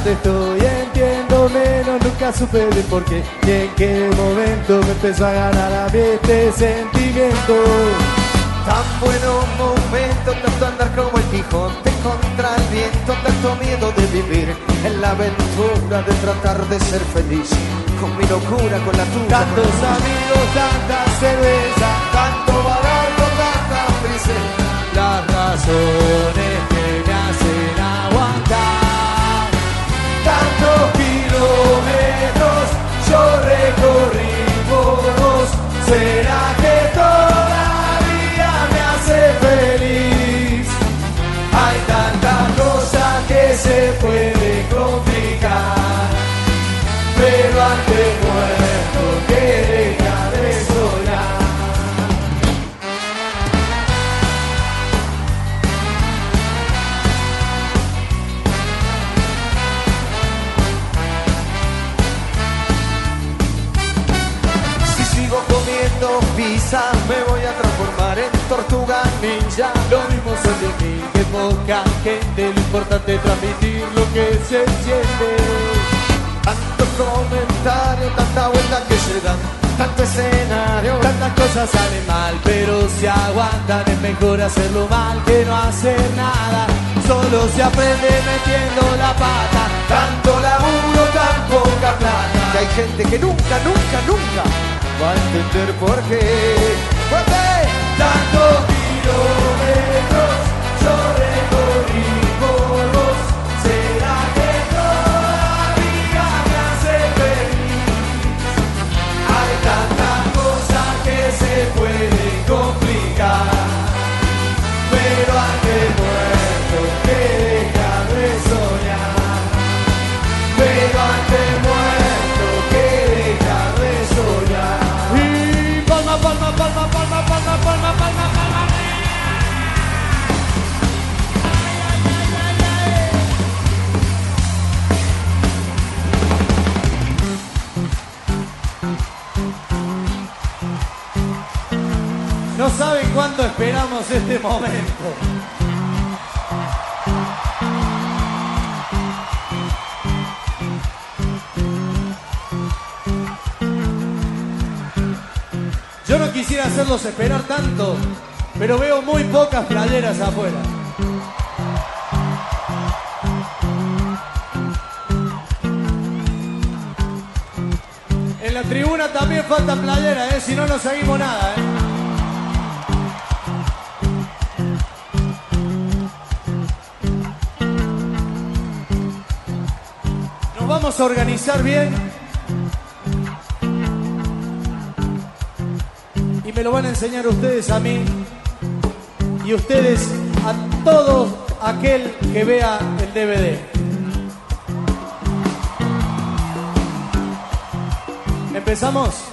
Dónde estoy Entiendo menos, nunca supe de por qué Y en qué momento me empezó a ganar a mí este sentimiento Tan buenos momentos, tanto andar como el Quijote contra el viento, tanto miedo de vivir en la aventura de tratar de ser feliz con mi locura, con la tuya. Tantos amigos, tanta cerveza, tanto barato, tanta prisa, las razones tanto rigor será que todavía me hace feliz. Hay tanta cosa que se puede complicar, pero ante muerte. Lo mismo soy de mí que poca gente, lo importante es transmitir lo que se siente. Tantos comentarios, tanta vuelta que se dan, tanto escenario, tantas cosas salen mal, pero si aguantan es mejor hacerlo mal que no hacer nada. Solo se aprende metiendo la pata, tanto laburo, tan poca plata. Que hay gente que nunca, nunca, nunca va a entender por qué. Fuerte, tantos over. Cuánto esperamos este momento. Yo no quisiera hacerlos esperar tanto, pero veo muy pocas playeras afuera. En la tribuna también falta playera, ¿eh? si no, no seguimos nada. ¿eh? Vamos a organizar bien y me lo van a enseñar ustedes a mí y ustedes a todo aquel que vea el DVD. ¿Empezamos?